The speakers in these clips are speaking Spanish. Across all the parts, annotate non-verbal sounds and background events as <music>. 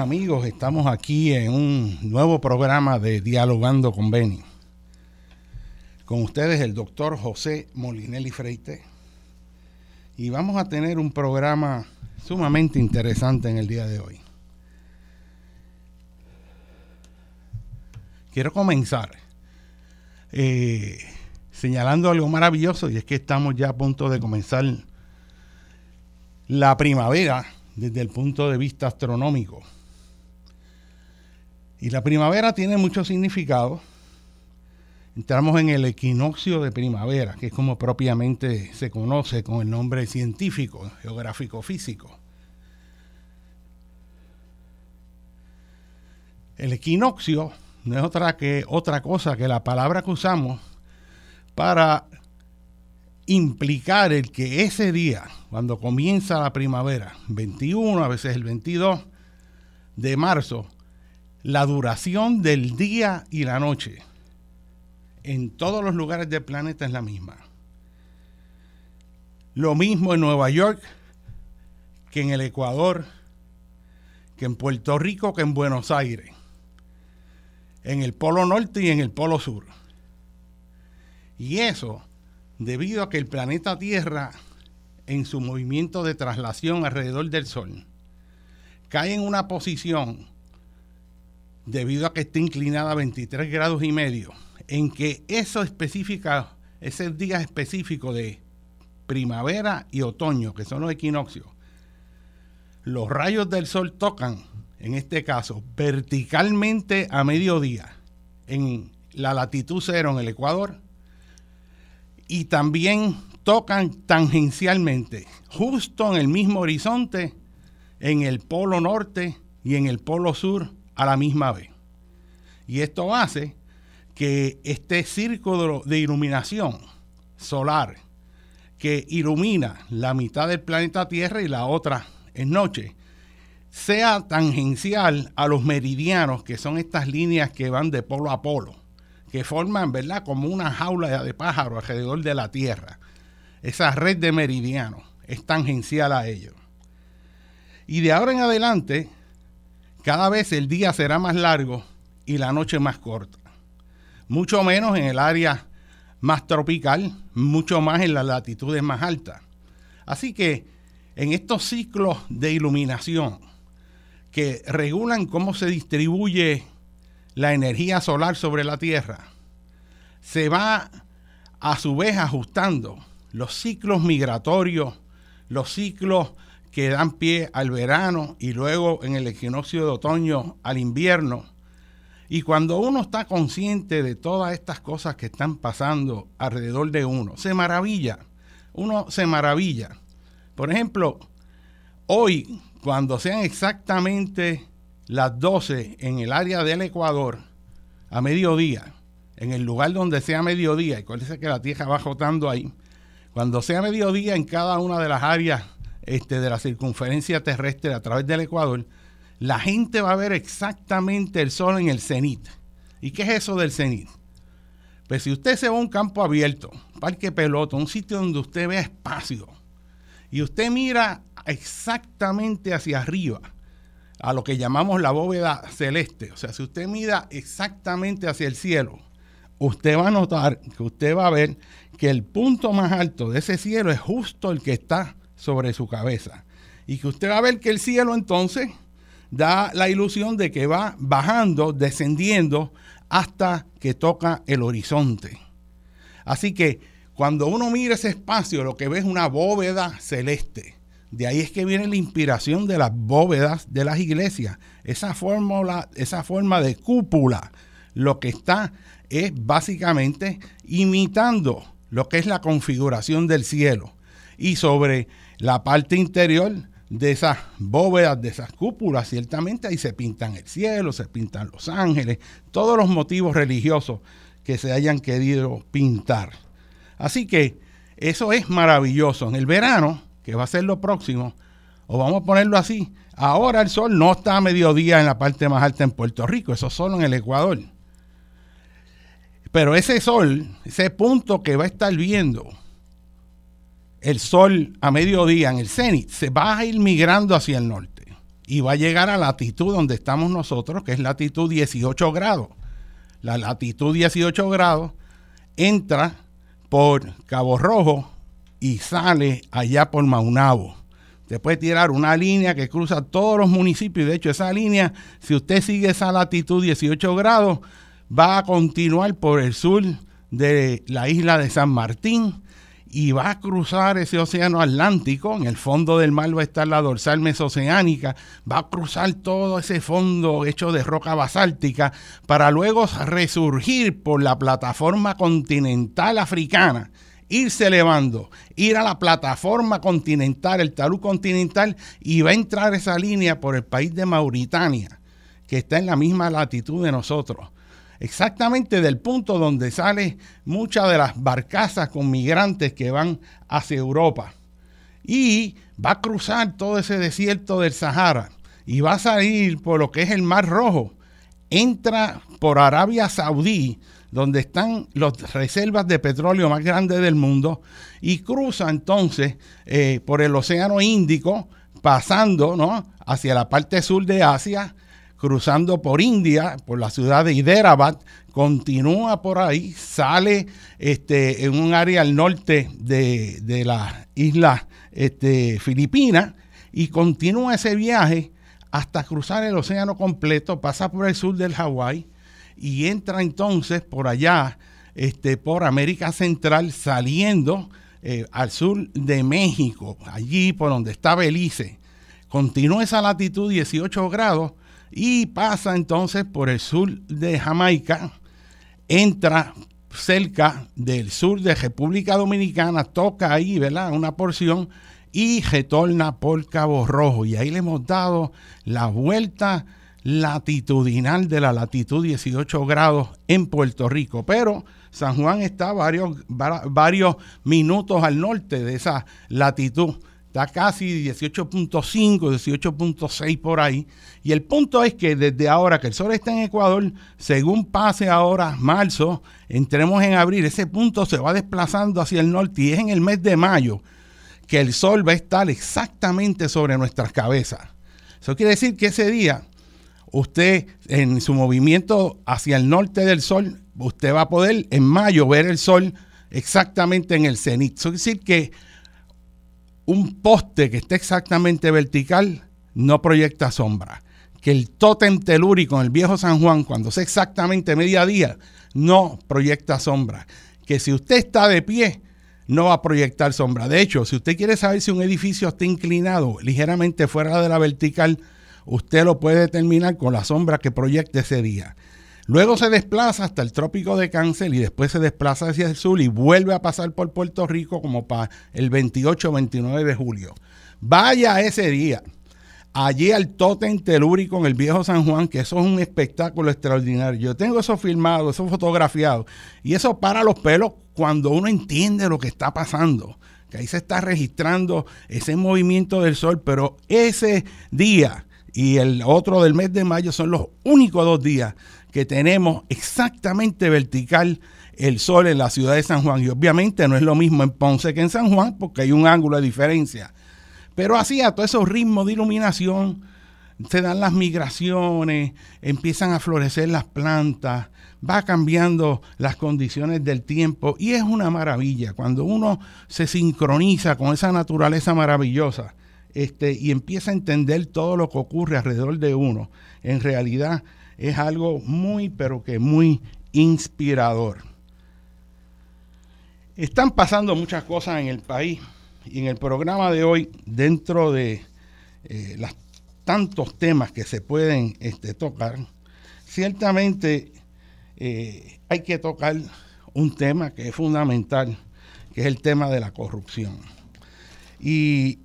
amigos, estamos aquí en un nuevo programa de Dialogando con Beni. Con ustedes el doctor José Molinelli Freite. Y vamos a tener un programa sumamente interesante en el día de hoy. Quiero comenzar eh, señalando algo maravilloso y es que estamos ya a punto de comenzar la primavera desde el punto de vista astronómico. Y la primavera tiene mucho significado. Entramos en el equinoccio de primavera, que es como propiamente se conoce con el nombre científico, geográfico físico. El equinoccio no es otra, que, otra cosa que la palabra que usamos para implicar el que ese día, cuando comienza la primavera, 21, a veces el 22 de marzo, la duración del día y la noche en todos los lugares del planeta es la misma. Lo mismo en Nueva York que en el Ecuador, que en Puerto Rico, que en Buenos Aires, en el Polo Norte y en el Polo Sur. Y eso debido a que el planeta Tierra, en su movimiento de traslación alrededor del Sol, cae en una posición, debido a que está inclinada a 23 grados y medio, en que eso específica, ese día específico de primavera y otoño, que son los equinoccios, los rayos del sol tocan, en este caso, verticalmente a mediodía, en la latitud cero en el Ecuador, y también tocan tangencialmente, justo en el mismo horizonte, en el polo norte y en el polo sur a la misma vez. Y esto hace que este círculo de iluminación solar que ilumina la mitad del planeta Tierra y la otra es noche, sea tangencial a los meridianos, que son estas líneas que van de polo a polo que forman, ¿verdad?, como una jaula de pájaro alrededor de la Tierra. Esa red de meridianos es tangencial a ellos. Y de ahora en adelante, cada vez el día será más largo y la noche más corta. Mucho menos en el área más tropical, mucho más en las latitudes más altas. Así que en estos ciclos de iluminación que regulan cómo se distribuye la energía solar sobre la Tierra, se va a su vez ajustando los ciclos migratorios, los ciclos que dan pie al verano y luego en el equinoccio de otoño al invierno. Y cuando uno está consciente de todas estas cosas que están pasando alrededor de uno, se maravilla, uno se maravilla. Por ejemplo, hoy, cuando sean exactamente las 12 en el área del Ecuador, a mediodía, en el lugar donde sea mediodía, y acuérdense que la tierra va rotando ahí, cuando sea mediodía en cada una de las áreas este, de la circunferencia terrestre a través del Ecuador, la gente va a ver exactamente el sol en el cenit. ¿Y qué es eso del cenit? Pues si usted se va a un campo abierto, parque pelota, un sitio donde usted ve espacio, y usted mira exactamente hacia arriba, a lo que llamamos la bóveda celeste, o sea, si usted mira exactamente hacia el cielo, usted va a notar que usted va a ver que el punto más alto de ese cielo es justo el que está sobre su cabeza. Y que usted va a ver que el cielo entonces da la ilusión de que va bajando, descendiendo hasta que toca el horizonte. Así que cuando uno mira ese espacio, lo que ve es una bóveda celeste. De ahí es que viene la inspiración de las bóvedas de las iglesias. Esa, esa forma de cúpula, lo que está es básicamente imitando lo que es la configuración del cielo. Y sobre la parte interior de esas bóvedas, de esas cúpulas, ciertamente ahí se pintan el cielo, se pintan los ángeles, todos los motivos religiosos que se hayan querido pintar. Así que eso es maravilloso. En el verano, que va a ser lo próximo, o vamos a ponerlo así, ahora el sol no está a mediodía en la parte más alta en Puerto Rico, eso solo en el Ecuador. Pero ese sol, ese punto que va a estar viendo el sol a mediodía en el cenit, se va a ir migrando hacia el norte y va a llegar a la latitud donde estamos nosotros, que es latitud 18 grados. La latitud 18 grados entra por Cabo Rojo y sale allá por Maunabo. Usted puede tirar una línea que cruza todos los municipios. De hecho, esa línea, si usted sigue esa latitud 18 grados, va a continuar por el sur de la isla de San Martín y va a cruzar ese océano Atlántico, en el fondo del mar va a estar la dorsal mesoceánica, va a cruzar todo ese fondo hecho de roca basáltica para luego resurgir por la plataforma continental africana, irse elevando, ir a la plataforma continental, el talud continental, y va a entrar esa línea por el país de Mauritania, que está en la misma latitud de nosotros exactamente del punto donde salen muchas de las barcazas con migrantes que van hacia Europa. Y va a cruzar todo ese desierto del Sahara y va a salir por lo que es el Mar Rojo. Entra por Arabia Saudí, donde están las reservas de petróleo más grandes del mundo, y cruza entonces eh, por el Océano Índico, pasando ¿no? hacia la parte sur de Asia, cruzando por India, por la ciudad de Hyderabad, continúa por ahí, sale este, en un área al norte de, la isla este, Filipina y continúa ese viaje hasta cruzar el océano completo, pasa por el sur del Hawái y entra entonces por allá, este, por América Central, saliendo eh, al sur de México, allí por donde está Belice. Continúa esa latitud 18 grados y pasa entonces por el sur de Jamaica, entra cerca del sur de República Dominicana, toca ahí, ¿verdad? Una porción y retorna por Cabo Rojo. Y ahí le hemos dado la vuelta latitudinal de la latitud 18 grados en Puerto Rico. Pero San Juan está varios, varios minutos al norte de esa latitud Está casi 18.5, 18.6 por ahí. Y el punto es que desde ahora que el sol está en Ecuador, según pase ahora marzo, entremos en abril, ese punto se va desplazando hacia el norte y es en el mes de mayo que el sol va a estar exactamente sobre nuestras cabezas. Eso quiere decir que ese día usted en su movimiento hacia el norte del sol, usted va a poder en mayo ver el sol exactamente en el cenit. Eso quiere decir que un poste que esté exactamente vertical no proyecta sombra. Que el tótem telúrico en el viejo San Juan, cuando es exactamente media día, no proyecta sombra. que si usted está de pie, no va a proyectar sombra. De hecho, si usted quiere saber si un edificio está inclinado ligeramente fuera de la vertical, usted lo puede determinar con la sombra que proyecte ese día. Luego se desplaza hasta el trópico de Cáncer y después se desplaza hacia el sur y vuelve a pasar por Puerto Rico como para el 28 29 de julio. Vaya ese día allí al Totem Telúrico en el Viejo San Juan, que eso es un espectáculo extraordinario. Yo tengo eso filmado, eso fotografiado, y eso para los pelos cuando uno entiende lo que está pasando, que ahí se está registrando ese movimiento del sol, pero ese día y el otro del mes de mayo son los únicos dos días que tenemos exactamente vertical el sol en la ciudad de San Juan. Y obviamente no es lo mismo en Ponce que en San Juan, porque hay un ángulo de diferencia. Pero así a todos esos ritmos de iluminación se dan las migraciones, empiezan a florecer las plantas, va cambiando las condiciones del tiempo y es una maravilla cuando uno se sincroniza con esa naturaleza maravillosa este, y empieza a entender todo lo que ocurre alrededor de uno. En realidad es algo muy, pero que muy inspirador. Están pasando muchas cosas en el país y en el programa de hoy, dentro de eh, los tantos temas que se pueden este, tocar, ciertamente eh, hay que tocar un tema que es fundamental, que es el tema de la corrupción. Y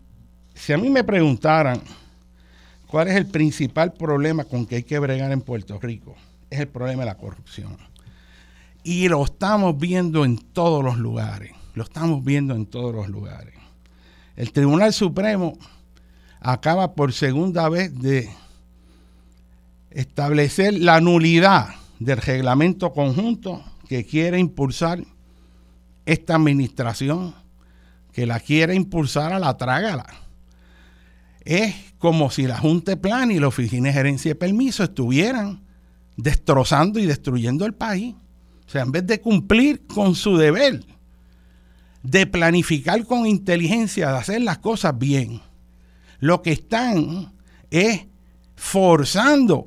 si a mí me preguntaran cuál es el principal problema con que hay que bregar en Puerto Rico, es el problema de la corrupción. Y lo estamos viendo en todos los lugares, lo estamos viendo en todos los lugares el Tribunal Supremo acaba por segunda vez de establecer la nulidad del reglamento conjunto que quiere impulsar esta administración, que la quiere impulsar a la trágala. Es como si la Junta de Plan y la Oficina de Gerencia de Permiso estuvieran destrozando y destruyendo el país. O sea, en vez de cumplir con su deber de planificar con inteligencia, de hacer las cosas bien. Lo que están es forzando,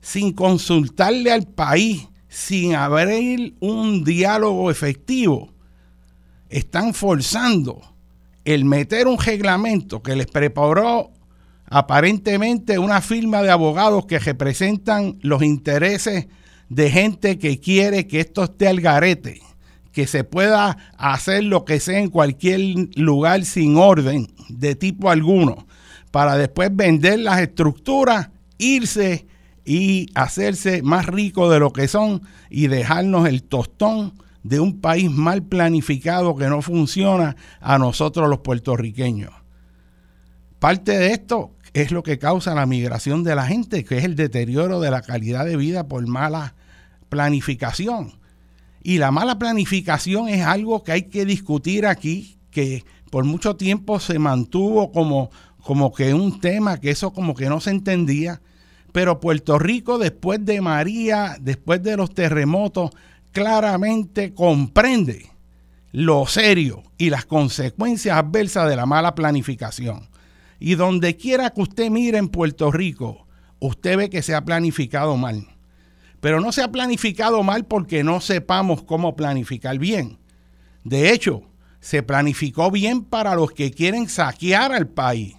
sin consultarle al país, sin abrir un diálogo efectivo, están forzando el meter un reglamento que les preparó aparentemente una firma de abogados que representan los intereses de gente que quiere que esto esté al garete que se pueda hacer lo que sea en cualquier lugar sin orden de tipo alguno, para después vender las estructuras, irse y hacerse más rico de lo que son y dejarnos el tostón de un país mal planificado que no funciona a nosotros los puertorriqueños. Parte de esto es lo que causa la migración de la gente, que es el deterioro de la calidad de vida por mala planificación. Y la mala planificación es algo que hay que discutir aquí, que por mucho tiempo se mantuvo como, como que un tema, que eso como que no se entendía. Pero Puerto Rico, después de María, después de los terremotos, claramente comprende lo serio y las consecuencias adversas de la mala planificación. Y donde quiera que usted mire en Puerto Rico, usted ve que se ha planificado mal. Pero no se ha planificado mal porque no sepamos cómo planificar bien. De hecho, se planificó bien para los que quieren saquear al país,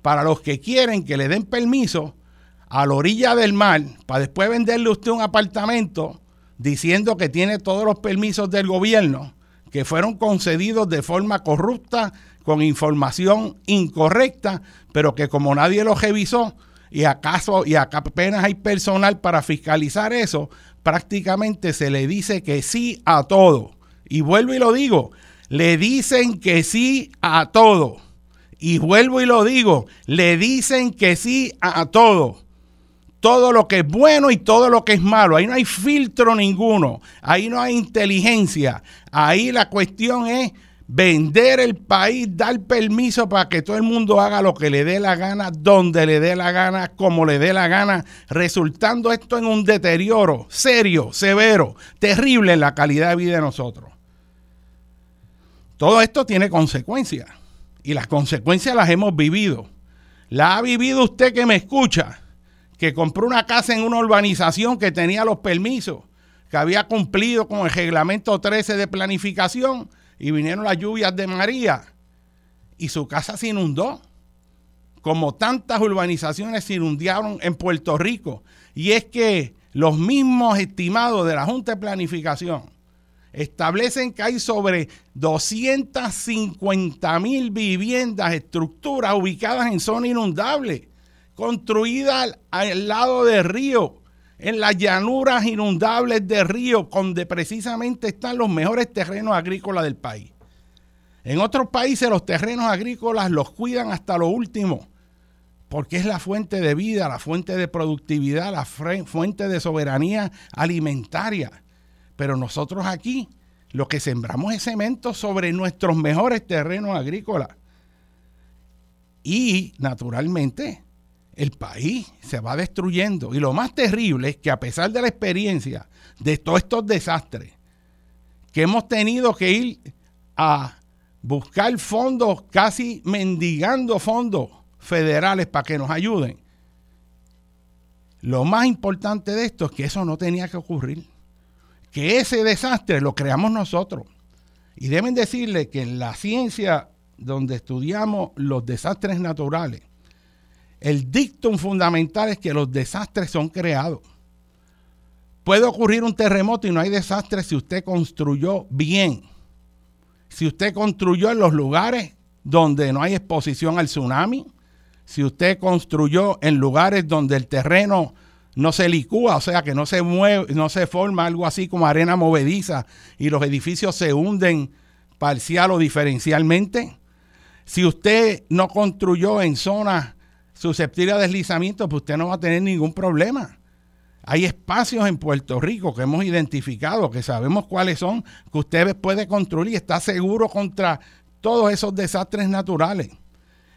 para los que quieren que le den permiso a la orilla del mar para después venderle usted un apartamento diciendo que tiene todos los permisos del gobierno que fueron concedidos de forma corrupta, con información incorrecta, pero que como nadie los revisó, y acaso y acá apenas hay personal para fiscalizar eso, prácticamente se le dice que sí a todo. Y vuelvo y lo digo, le dicen que sí a todo. Y vuelvo y lo digo, le dicen que sí a todo. Todo lo que es bueno y todo lo que es malo. Ahí no hay filtro ninguno. Ahí no hay inteligencia. Ahí la cuestión es vender el país, dar permiso para que todo el mundo haga lo que le dé la gana, donde le dé la gana, como le dé la gana, resultando esto en un deterioro serio, severo, terrible en la calidad de vida de nosotros. Todo esto tiene consecuencias y las consecuencias las hemos vivido. La ha vivido usted que me escucha, que compró una casa en una urbanización que tenía los permisos que había cumplido con el reglamento 13 de planificación y vinieron las lluvias de María y su casa se inundó, como tantas urbanizaciones se inundaron en Puerto Rico. Y es que los mismos estimados de la Junta de Planificación establecen que hay sobre 250 mil viviendas, estructuras ubicadas en zona inundable, construidas al, lado del río, en las llanuras inundables del río, donde precisamente están los mejores terrenos agrícolas del país. En otros países los terrenos agrícolas los cuidan hasta lo último, porque es la fuente de vida, la fuente de productividad, la fuente de soberanía alimentaria. Pero nosotros aquí lo que sembramos es cemento sobre nuestros mejores terrenos agrícolas. Y naturalmente el país se va destruyendo. Y lo más terrible es que a pesar de la experiencia de todos estos desastres, que hemos tenido que ir a buscar fondos, casi mendigando fondos federales para que nos ayuden. Lo más importante de esto es que eso no tenía que ocurrir que ese desastre lo creamos nosotros. Y deben decirle que en la ciencia donde estudiamos los desastres naturales, el dictum fundamental es que los desastres son creados. Puede ocurrir un terremoto y no hay desastre si usted construyó bien. Si usted construyó en los lugares donde no hay exposición al tsunami, si usted construyó en lugares donde el terreno no se licúa, o sea que no se mueve, no se forma algo así como arena movediza y los edificios se hunden parcial o diferencialmente. Si usted no construyó en zonas susceptibles a deslizamiento, pues usted no va a tener ningún problema. Hay espacios en Puerto Rico que hemos identificado, que sabemos cuáles son, que usted puede construir y está seguro contra todos esos desastres naturales.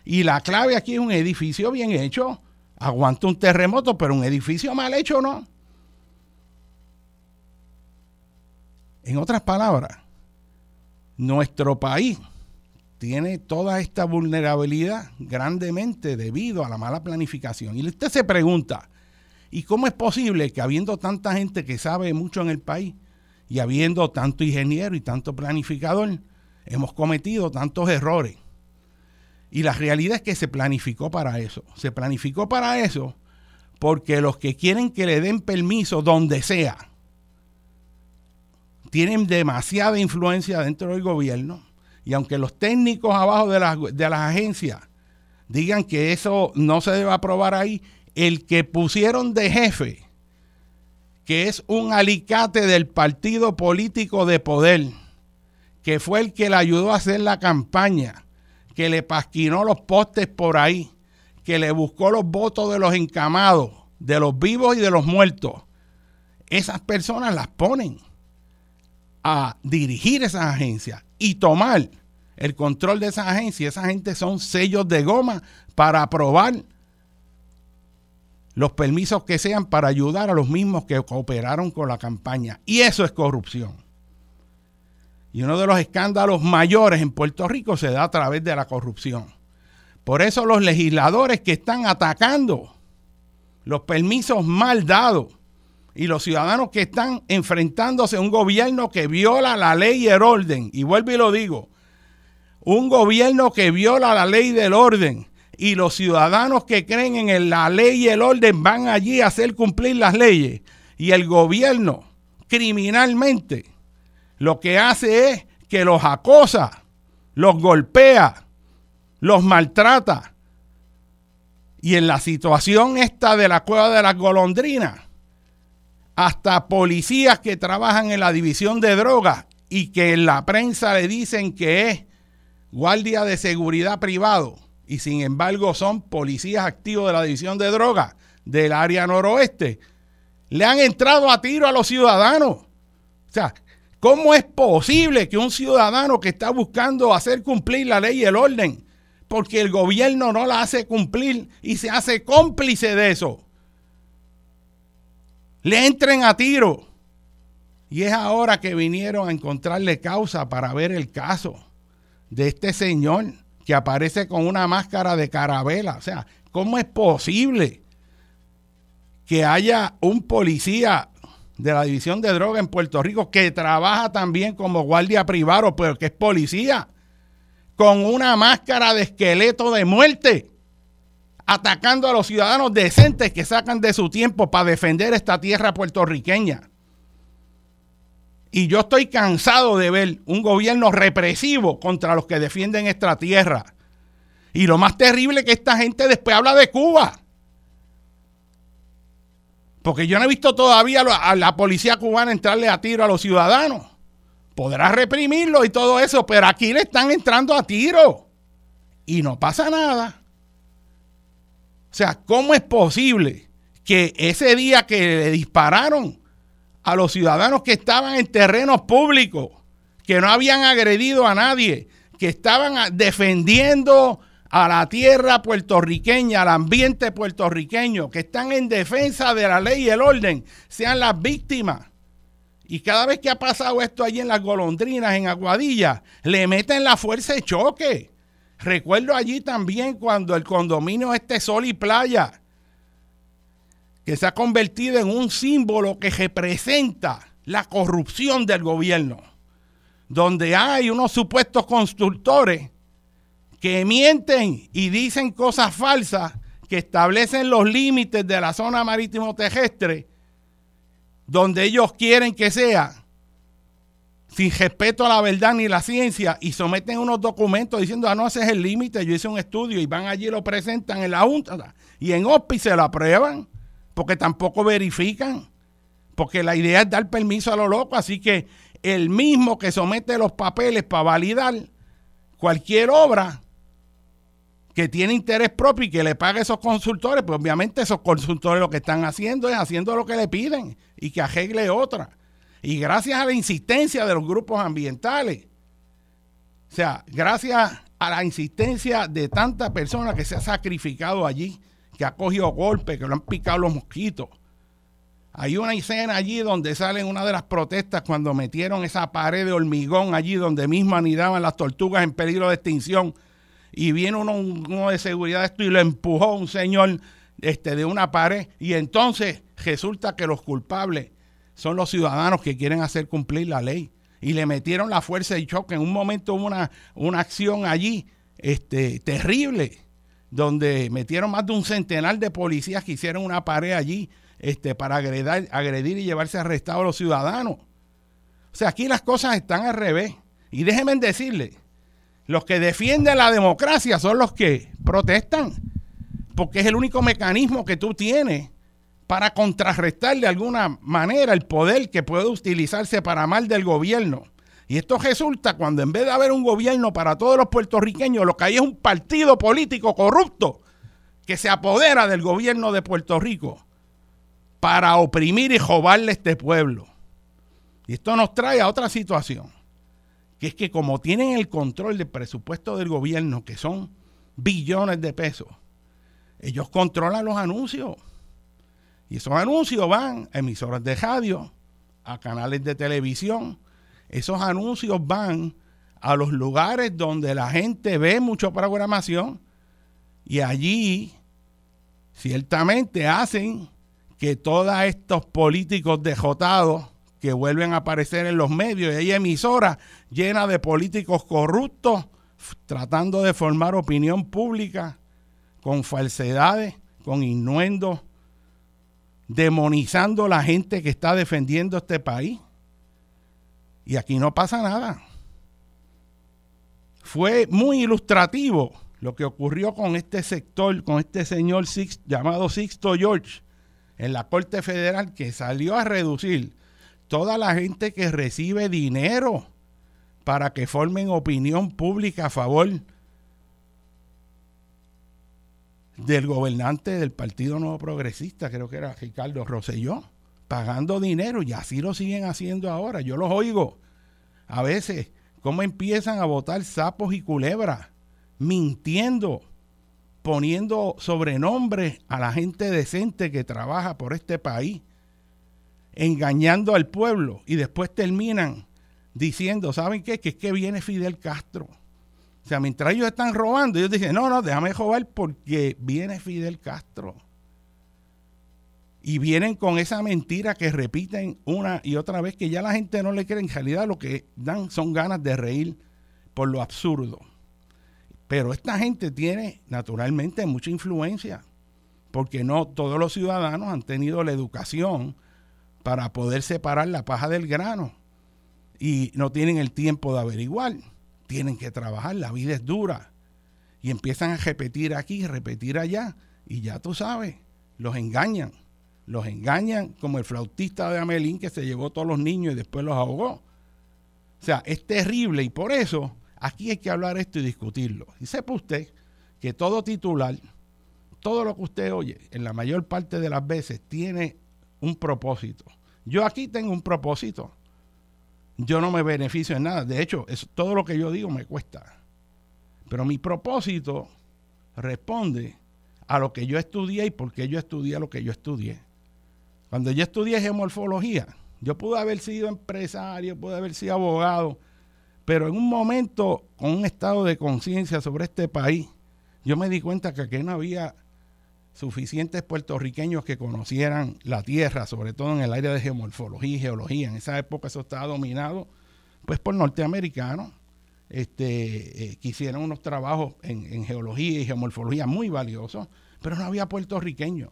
Y la clave aquí es un edificio bien hecho, aguanta un terremoto, pero un edificio mal hecho no. En otras palabras, nuestro país tiene toda esta vulnerabilidad grandemente debido a la mala planificación. Y usted se pregunta, ¿y cómo es posible que habiendo tanta gente que sabe mucho en el país y habiendo tanto ingeniero y tanto planificador, hemos cometido tantos errores? Y la realidad es que se planificó para eso. Se planificó para eso porque los que quieren que le den permiso donde sea, tienen demasiada influencia dentro del gobierno. Y aunque los técnicos abajo de las, de las agencias digan que eso no se debe aprobar ahí, el que pusieron de jefe, que es un alicate del partido político de poder, que fue el que le ayudó a hacer la campaña, que le pasquinó los postes por ahí, que le buscó los votos de los encamados, de los vivos y de los muertos. Esas personas las ponen a dirigir esas agencias y tomar el control de esas agencias. Esa gente son sellos de goma para aprobar los permisos que sean para ayudar a los mismos que cooperaron con la campaña. Y eso es corrupción. Y uno de los escándalos mayores en Puerto Rico se da a través de la corrupción. Por eso los legisladores que están atacando los permisos mal dados y los ciudadanos que están enfrentándose a un gobierno que viola la ley y el orden, y vuelvo y lo digo, un gobierno que viola la ley del orden. Y los ciudadanos que creen en la ley y el orden van allí a hacer cumplir las leyes. Y el gobierno criminalmente lo que hace es que los acosa, los golpea, los maltrata. Y en la situación esta de la cueva de las golondrinas, hasta policías que trabajan en la división de drogas y que en la prensa le dicen que es guardia de seguridad privado y sin embargo son policías activos de la división de drogas del área noroeste, le han entrado a tiro a los ciudadanos. O sea, ¿Cómo es posible que un ciudadano que está buscando hacer cumplir la ley y el orden, porque el gobierno no la hace cumplir y se hace cómplice de eso, le entren a tiro? Y es ahora que vinieron a encontrarle causa para ver el caso de este señor que aparece con una máscara de carabela. O sea, ¿cómo es posible que haya un policía de la División de Droga en Puerto Rico, que trabaja también como guardia privado, pero que es policía, con una máscara de esqueleto de muerte, atacando a los ciudadanos decentes que sacan de su tiempo para defender esta tierra puertorriqueña. Y yo estoy cansado de ver un gobierno represivo contra los que defienden esta tierra. Y lo más terrible es que esta gente después habla de Cuba. Porque yo no he visto todavía a la policía cubana entrarle a tiro a los ciudadanos. Podrá reprimirlo y todo eso, pero aquí le están entrando a tiro. Y no pasa nada. Sea, ¿cómo es posible que ese día que le dispararon a los ciudadanos que estaban en terrenos públicos, que no habían agredido a nadie, que estaban defendiendo a la tierra puertorriqueña, al ambiente puertorriqueño, que están en defensa de la ley y el orden, sean las víctimas. Y cada vez que ha pasado esto allí en las golondrinas, en Aguadilla, le meten la fuerza de choque. Recuerdo allí también cuando el condominio este Sol y Playa, que se ha convertido en un símbolo que representa la corrupción del gobierno, donde hay unos supuestos constructores que mienten y dicen cosas falsas que establecen los límites de la zona marítimo terrestre donde ellos quieren que sea sin respeto a la verdad ni la ciencia y someten unos documentos diciendo, ah, no, ese es el límite, yo hice un estudio y van allí y lo presentan en la Junta y en OPI se lo aprueban porque tampoco verifican, porque la idea es dar permiso a lo loco, así que el mismo que somete los papeles para validar cualquier obra que tiene interés propio y que le pague a esos consultores, pues obviamente esos consultores lo que están haciendo es haciendo lo que le piden y que arregle otra. Y gracias a la insistencia de los grupos ambientales, o sea, gracias a la insistencia de tantas personas que se ha sacrificado allí, que ha cogido golpes, que lo han picado los mosquitos. Hay una escena allí donde sale una de las protestas cuando metieron esa pared de hormigón allí donde mismo anidaban las tortugas en peligro de extinción. Y viene uno, de seguridad esto y lo empujó un señor este, de una pared. Y entonces resulta que los culpables son los ciudadanos que quieren hacer cumplir la ley. Y le metieron la fuerza y choque. En un momento hubo una, una acción allí este, terrible donde metieron más de un centenar de policías que hicieron una pared allí este, para agredir, agredir y llevarse arrestados a los ciudadanos. O sea, aquí las cosas están al revés. Y déjenme decirle, los que defienden la democracia son los que protestan, porque es el único mecanismo que tú tienes para contrarrestar de alguna manera el poder que puede utilizarse para mal del gobierno. Y esto resulta cuando en vez de haber un gobierno para todos los puertorriqueños, lo que hay es un partido político corrupto que se apodera del gobierno de Puerto Rico para oprimir y jobarle a este pueblo. Y esto nos trae a otra situación, que es que como tienen el control del presupuesto del gobierno, que son billones de pesos, ellos controlan los anuncios. Y esos anuncios van a emisoras de radio, a canales de televisión, esos anuncios van a los lugares donde la gente ve mucha programación y allí ciertamente hacen que todos estos políticos dejotados que vuelven a aparecer en los medios y hay emisoras llenas de políticos corruptos tratando de formar opinión pública con falsedades, con innuendos, demonizando a la gente que está defendiendo este país. Y aquí no pasa nada. Fue muy ilustrativo lo que ocurrió con este sector, con este señor llamado Sixto George en la Corte Federal que salió a reducir toda la gente que recibe dinero para que formen opinión pública a favor del gobernante del Partido Nuevo Progresista, creo que era Ricardo Rosselló pagando dinero y así lo siguen haciendo ahora. Yo los oigo a veces cómo empiezan a votar sapos y culebras, mintiendo, poniendo sobrenombres a la gente decente que trabaja por este país, engañando al pueblo y después terminan diciendo, ¿saben qué? Que es que viene Fidel Castro. Sea, mientras ellos están robando, ellos dicen, no, no, déjame robar porque viene Fidel Castro. Y vienen con esa mentira que repiten una y otra vez que ya la gente no le cree. En realidad lo que dan son ganas de reír por lo absurdo. Pero esta gente tiene naturalmente mucha influencia, porque no todos los ciudadanos han tenido la educación para poder separar la paja del grano y no tienen el tiempo de averiguar. Tienen que trabajar, la vida es dura. Y empiezan a repetir aquí, repetir allá, y ya tú sabes, los engañan. Los engañan como el flautista de Amelín que se llevó todos los niños y después los ahogó. O sea, es terrible y por eso aquí hay que hablar esto y discutirlo. Y sepa usted que todo titular, todo lo que usted oye, en la mayor parte de las veces, tiene un propósito. Yo aquí tengo un propósito yo no me beneficio en nada. De hecho, es, todo lo que yo digo me cuesta. Pero mi propósito responde a lo que yo estudié y por qué yo estudié lo que yo estudié. Cuando yo estudié geomorfología, yo pude haber sido empresario, pude haber sido abogado, pero en un momento, con un estado de conciencia sobre este país, yo me di cuenta que aquí no había suficientes puertorriqueños que conocieran la tierra, sobre todo en el área de geomorfología y geología. En esa época eso estaba dominado pues por norteamericanos este, eh, que hicieron unos trabajos en, geología y geomorfología muy valiosos, pero no había puertorriqueños.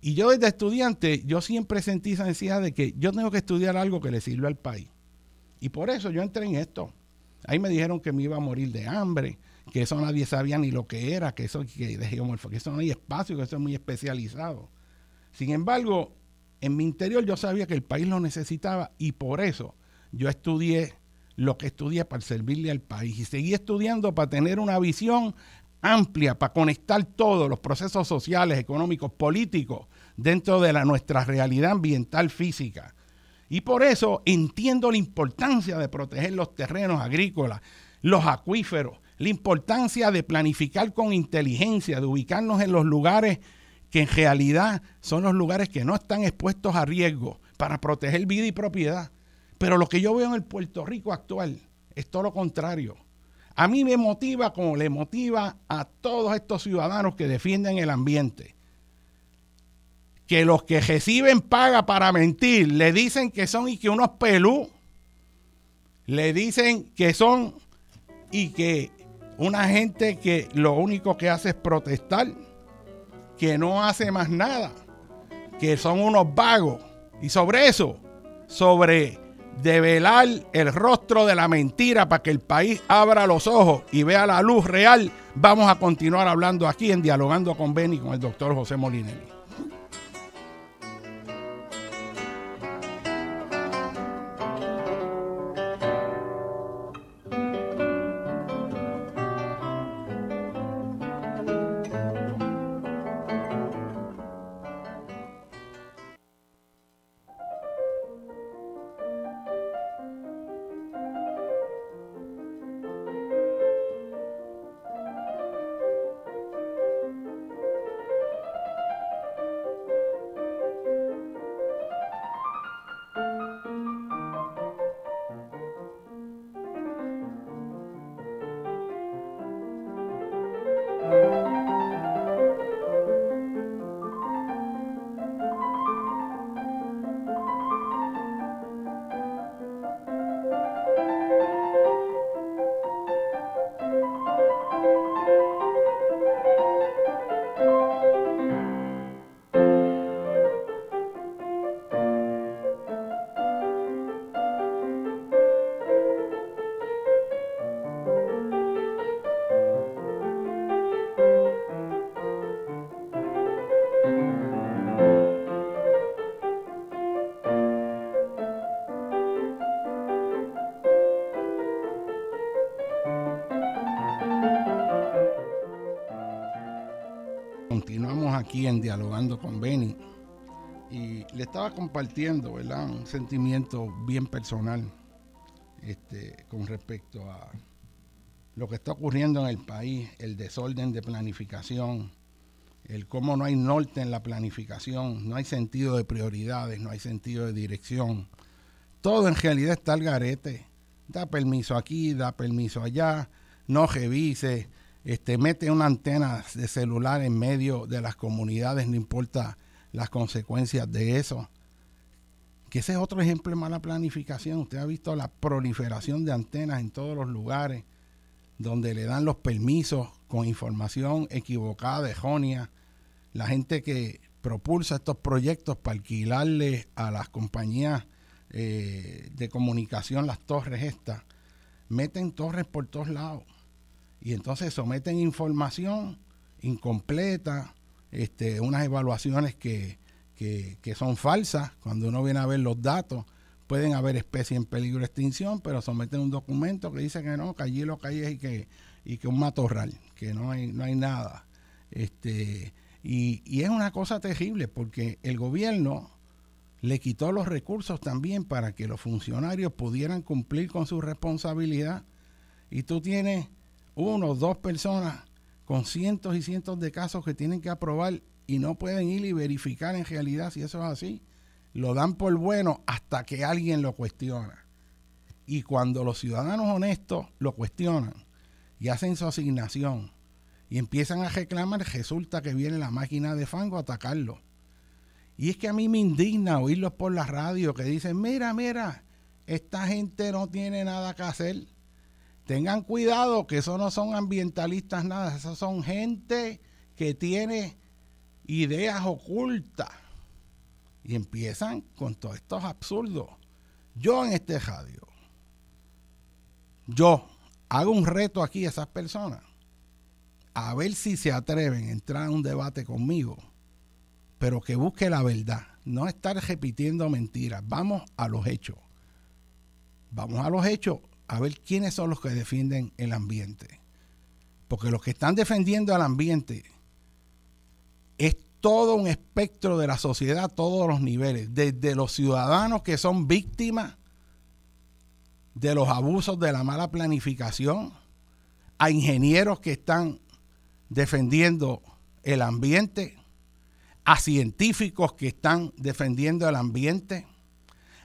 Y yo desde estudiante, yo siempre sentí esa necesidad de que yo tengo que estudiar algo que le sirva al país. Y por eso yo entré en esto. Ahí me dijeron que me iba a morir de hambre, que eso nadie sabía ni lo que era, que eso, que de que eso no hay espacio, que eso es muy especializado. Sin embargo, en mi interior yo sabía que el país lo necesitaba y por eso yo estudié lo que estudié para servirle al país y seguí estudiando para tener una visión amplia, para conectar todos los procesos sociales, económicos, políticos dentro de la, nuestra realidad ambiental física. Y por eso entiendo la importancia de proteger los terrenos agrícolas, los acuíferos, la importancia de planificar con inteligencia, de ubicarnos en los lugares que en realidad son los lugares que no están expuestos a riesgo para proteger vida y propiedad. Pero lo que yo veo en el Puerto Rico actual es todo lo contrario. A mí me motiva como le motiva a todos estos ciudadanos que defienden el ambiente. Que los que reciben paga para mentir le dicen que son y que unos pelú, le dicen que son y que una gente que lo único que hace es protestar, que no hace más nada, que son unos vagos. Y sobre eso, sobre develar el rostro de la mentira para que el país abra los ojos y vea la luz real, vamos a continuar hablando aquí en Dialogando con Beni con el doctor José Molinelli. En Dialogando con Benny y le estaba compartiendo ¿verdad? un sentimiento bien personal este, con respecto a lo que está ocurriendo en el país, el desorden de planificación, el cómo no hay norte en la planificación, no hay sentido de prioridades, no hay sentido de dirección. Todo en realidad está al garete. Da permiso aquí, da permiso allá, no revise, este, mete una antena de celular en medio de las comunidades, no importa las consecuencias de eso. Que ese es otro ejemplo de mala planificación. Usted ha visto la proliferación de antenas en todos los lugares donde le dan los permisos con información equivocada Jonia. La gente que propulsa estos proyectos para alquilarle a las compañías eh, de comunicación las torres estas, meten torres por todos lados y entonces someten información incompleta, este, unas evaluaciones que, que, son falsas, cuando uno viene a ver los datos, pueden haber especies en peligro de extinción, pero someten un documento que dice que no, que allí lo que hay es y que, y que un matorral, que no hay, no hay nada. Este, y, y es una cosa terrible porque el gobierno le quitó los recursos también para que los funcionarios pudieran cumplir con su responsabilidad. Y tú tienes uno dos personas con cientos y cientos de casos que tienen que aprobar y no pueden ir y verificar en realidad si eso es así. Lo dan por bueno hasta que alguien lo cuestiona. Y cuando los ciudadanos honestos lo cuestionan y hacen su asignación y empiezan a reclamar, resulta que viene la máquina de fango a atacarlo. Y es que a mí me indigna oírlos por la radio que dicen, mira, mira, esta gente no tiene nada que hacer. Tengan cuidado que eso no son ambientalistas nada, eso son gente que tiene ideas ocultas. Y empiezan con todos estos absurdos. Yo en este radio, yo hago un reto aquí a esas personas, a ver si se atreven a entrar en un debate conmigo, pero que busque la verdad, no estar repitiendo mentiras. Vamos a los hechos. Vamos a los hechos a ver quiénes son los que defienden el ambiente. Porque los que están defendiendo el ambiente es todo un espectro de la sociedad a todos los niveles, desde los ciudadanos que son víctimas de los abusos de la mala planificación, a ingenieros que están defendiendo el ambiente, a científicos que están defendiendo el ambiente,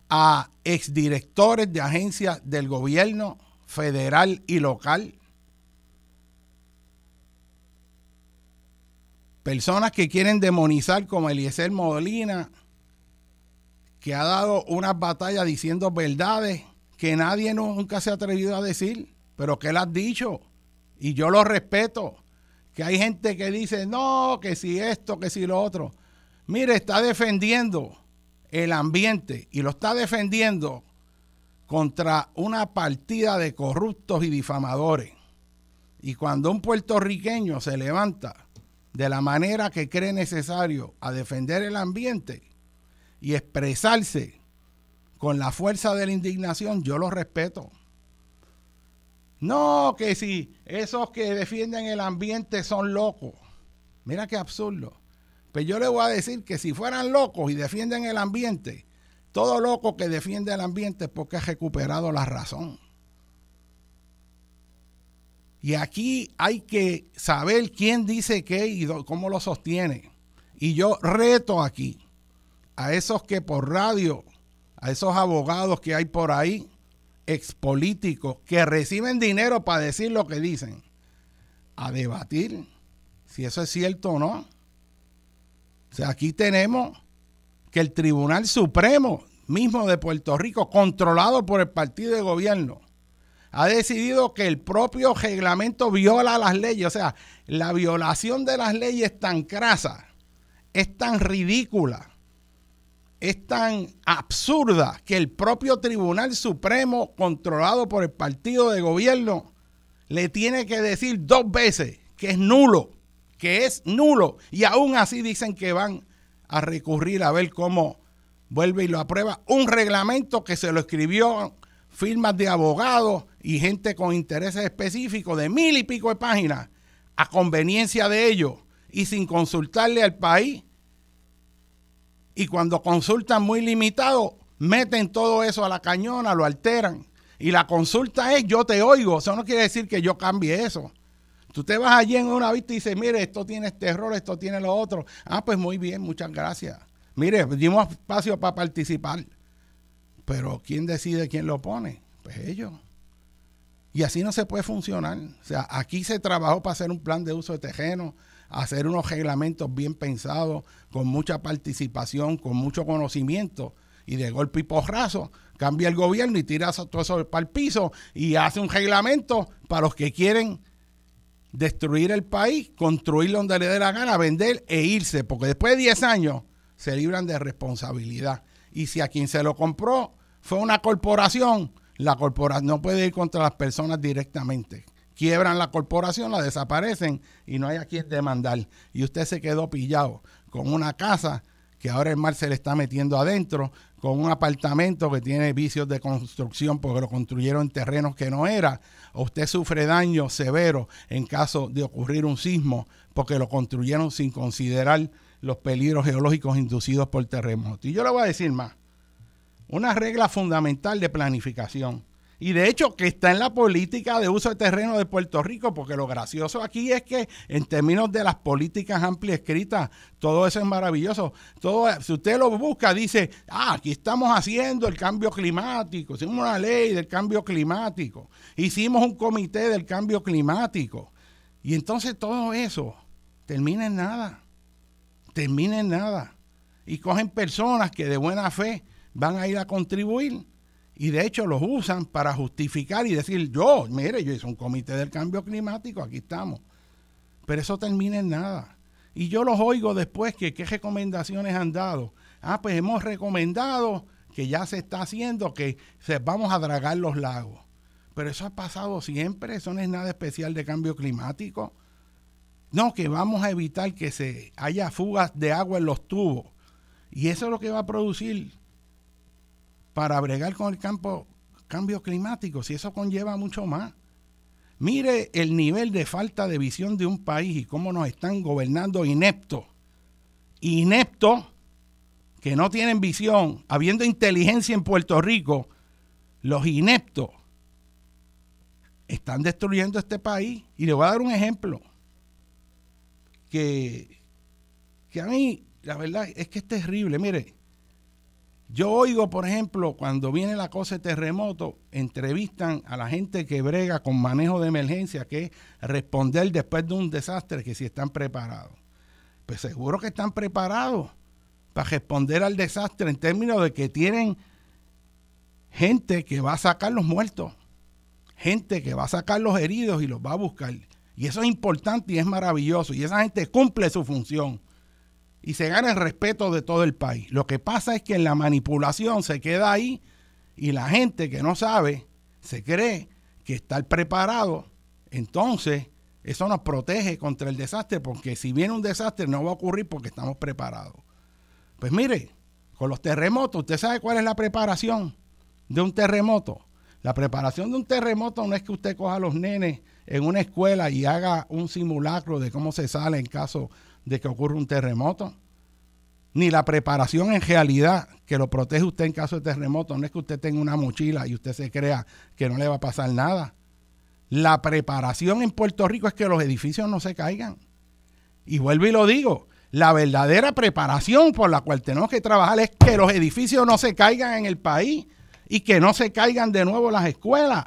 a exdirectores de agencias del gobierno federal y local, personas que quieren demonizar como Eliezer Molina, que ha dado unas batallas diciendo verdades que nadie nunca se ha atrevido a decir, pero que él ha dicho, y yo lo respeto, que hay gente que dice, no, que si esto, que si lo otro. Mire, está defendiendo el ambiente y lo está defendiendo contra una partida de corruptos y difamadores. Y cuando un puertorriqueño se levanta de la manera que cree necesario a defender el ambiente y expresarse con la fuerza de la indignación, yo lo respeto. No, que si esos que defienden el ambiente son locos. Mira qué absurdo. Pues yo le voy a decir que si fueran locos y defienden el ambiente, todo loco que defiende el ambiente es porque ha recuperado la razón. Y aquí hay que saber quién dice qué y cómo lo sostiene. Y yo reto aquí a esos que por radio, a esos abogados que hay por ahí, expolíticos, que reciben dinero para decir lo que dicen, a debatir si eso es cierto o no. O sea, aquí tenemos que el Tribunal Supremo mismo de Puerto Rico, controlado por el partido de gobierno, ha decidido que el propio reglamento viola las leyes. O sea, la violación de las leyes es tan crasa, es tan ridícula, es tan absurda que el propio Tribunal Supremo, controlado por el partido de gobierno, le tiene que decir dos veces que es nulo, que es nulo. Y aún así dicen que van a recurrir a ver cómo vuelve y lo aprueba. Un reglamento que se lo escribió firmas de abogados y gente con intereses específicos de mil y pico de páginas a conveniencia de ellos y sin consultarle al país. Y cuando consultan muy limitado, meten todo eso a la cañona, lo alteran. Y la consulta es yo te oigo. Eso no quiere decir que yo cambie eso. Tú te vas allí en una vista y dices, mire, esto tiene este error, esto tiene lo otro. Ah, pues muy bien, muchas gracias. Mire, dimos espacio para participar. Pero ¿quién decide quién lo pone? Pues ellos. Y así no se puede funcionar. O sea, aquí se trabajó para hacer un plan de uso de terreno, hacer unos reglamentos bien pensados, con mucha participación, con mucho conocimiento, y de golpe y porrazo cambia el gobierno y tira todo eso para el piso y hace un reglamento para los que quieren destruir el país, construirlo donde le dé la gana, vender e irse, porque después de 10 años se libran de responsabilidad. Y si a quien se lo compró fue una corporación, la corporación no puede ir contra las personas directamente. Quiebran la corporación, la desaparecen y no hay a quien demandar. Y usted se quedó pillado con una casa que ahora el mar se le está metiendo adentro, con un apartamento que tiene vicios de construcción porque lo construyeron en terrenos que no era, usted sufre daño severo en caso de ocurrir un sismo porque lo construyeron sin considerar los peligros geológicos inducidos por terremotos. Y yo le voy a decir más, una regla fundamental de planificación y de hecho que está en la política de uso de terreno de Puerto Rico, porque lo gracioso aquí es que en términos de las políticas amplias escritas, todo eso es maravilloso. Todo, si usted lo busca, dice, ah, aquí estamos haciendo el cambio climático, hicimos una ley del cambio climático, hicimos un comité del cambio climático. Y entonces todo eso termina en nada, termina en nada. Y cogen personas que de buena fe van a ir a contribuir y de hecho los usan para justificar y decir, yo, mire, yo hice un comité del cambio climático, aquí estamos. Pero eso termina en nada. Y yo los oigo después que qué recomendaciones han dado. Ah, pues hemos recomendado que ya se está haciendo, que se, vamos a dragar los lagos. Pero eso ha pasado siempre, eso no es nada especial de cambio climático. No, que vamos a evitar que se haya fugas de agua en los tubos. Y eso es lo que va a producir para bregar con el campo, cambio climático, si eso conlleva mucho más. Mire el nivel de falta de visión de un país y cómo nos están gobernando ineptos. Ineptos que no tienen visión, habiendo inteligencia en Puerto Rico, los ineptos están destruyendo este país. Y le voy a dar un ejemplo que, que a mí, la verdad, es que es terrible. Mire, yo oigo, por ejemplo, cuando viene la cosa de terremoto, entrevistan a la gente que brega con manejo de emergencia, que es responder después de un desastre, que si están preparados. Pues seguro que están preparados para responder al desastre en términos de que tienen gente que va a sacar los muertos, gente que va a sacar los heridos y los va a buscar. Y eso es importante y es maravilloso. Y esa gente cumple su función y se gana el respeto de todo el país. Lo que pasa es que la manipulación se queda ahí y la gente que no sabe se cree que está preparado. Entonces, eso nos protege contra el desastre, porque si viene un desastre no va a ocurrir porque estamos preparados. Pues mire, con los terremotos, ¿usted sabe cuál es la preparación de un terremoto? La preparación de un terremoto no es que usted coja a los nenes en una escuela y haga un simulacro de cómo se sale en caso de que ocurra un terremoto, ni la preparación en realidad que lo protege usted en caso de terremoto. No es que usted tenga una mochila y usted se crea que no le va a pasar nada. La preparación en Puerto Rico es que los edificios no se caigan. Y vuelvo y lo digo, la verdadera preparación por la cual tenemos que trabajar es que los edificios no se caigan en el país y que no se caigan de nuevo las escuelas.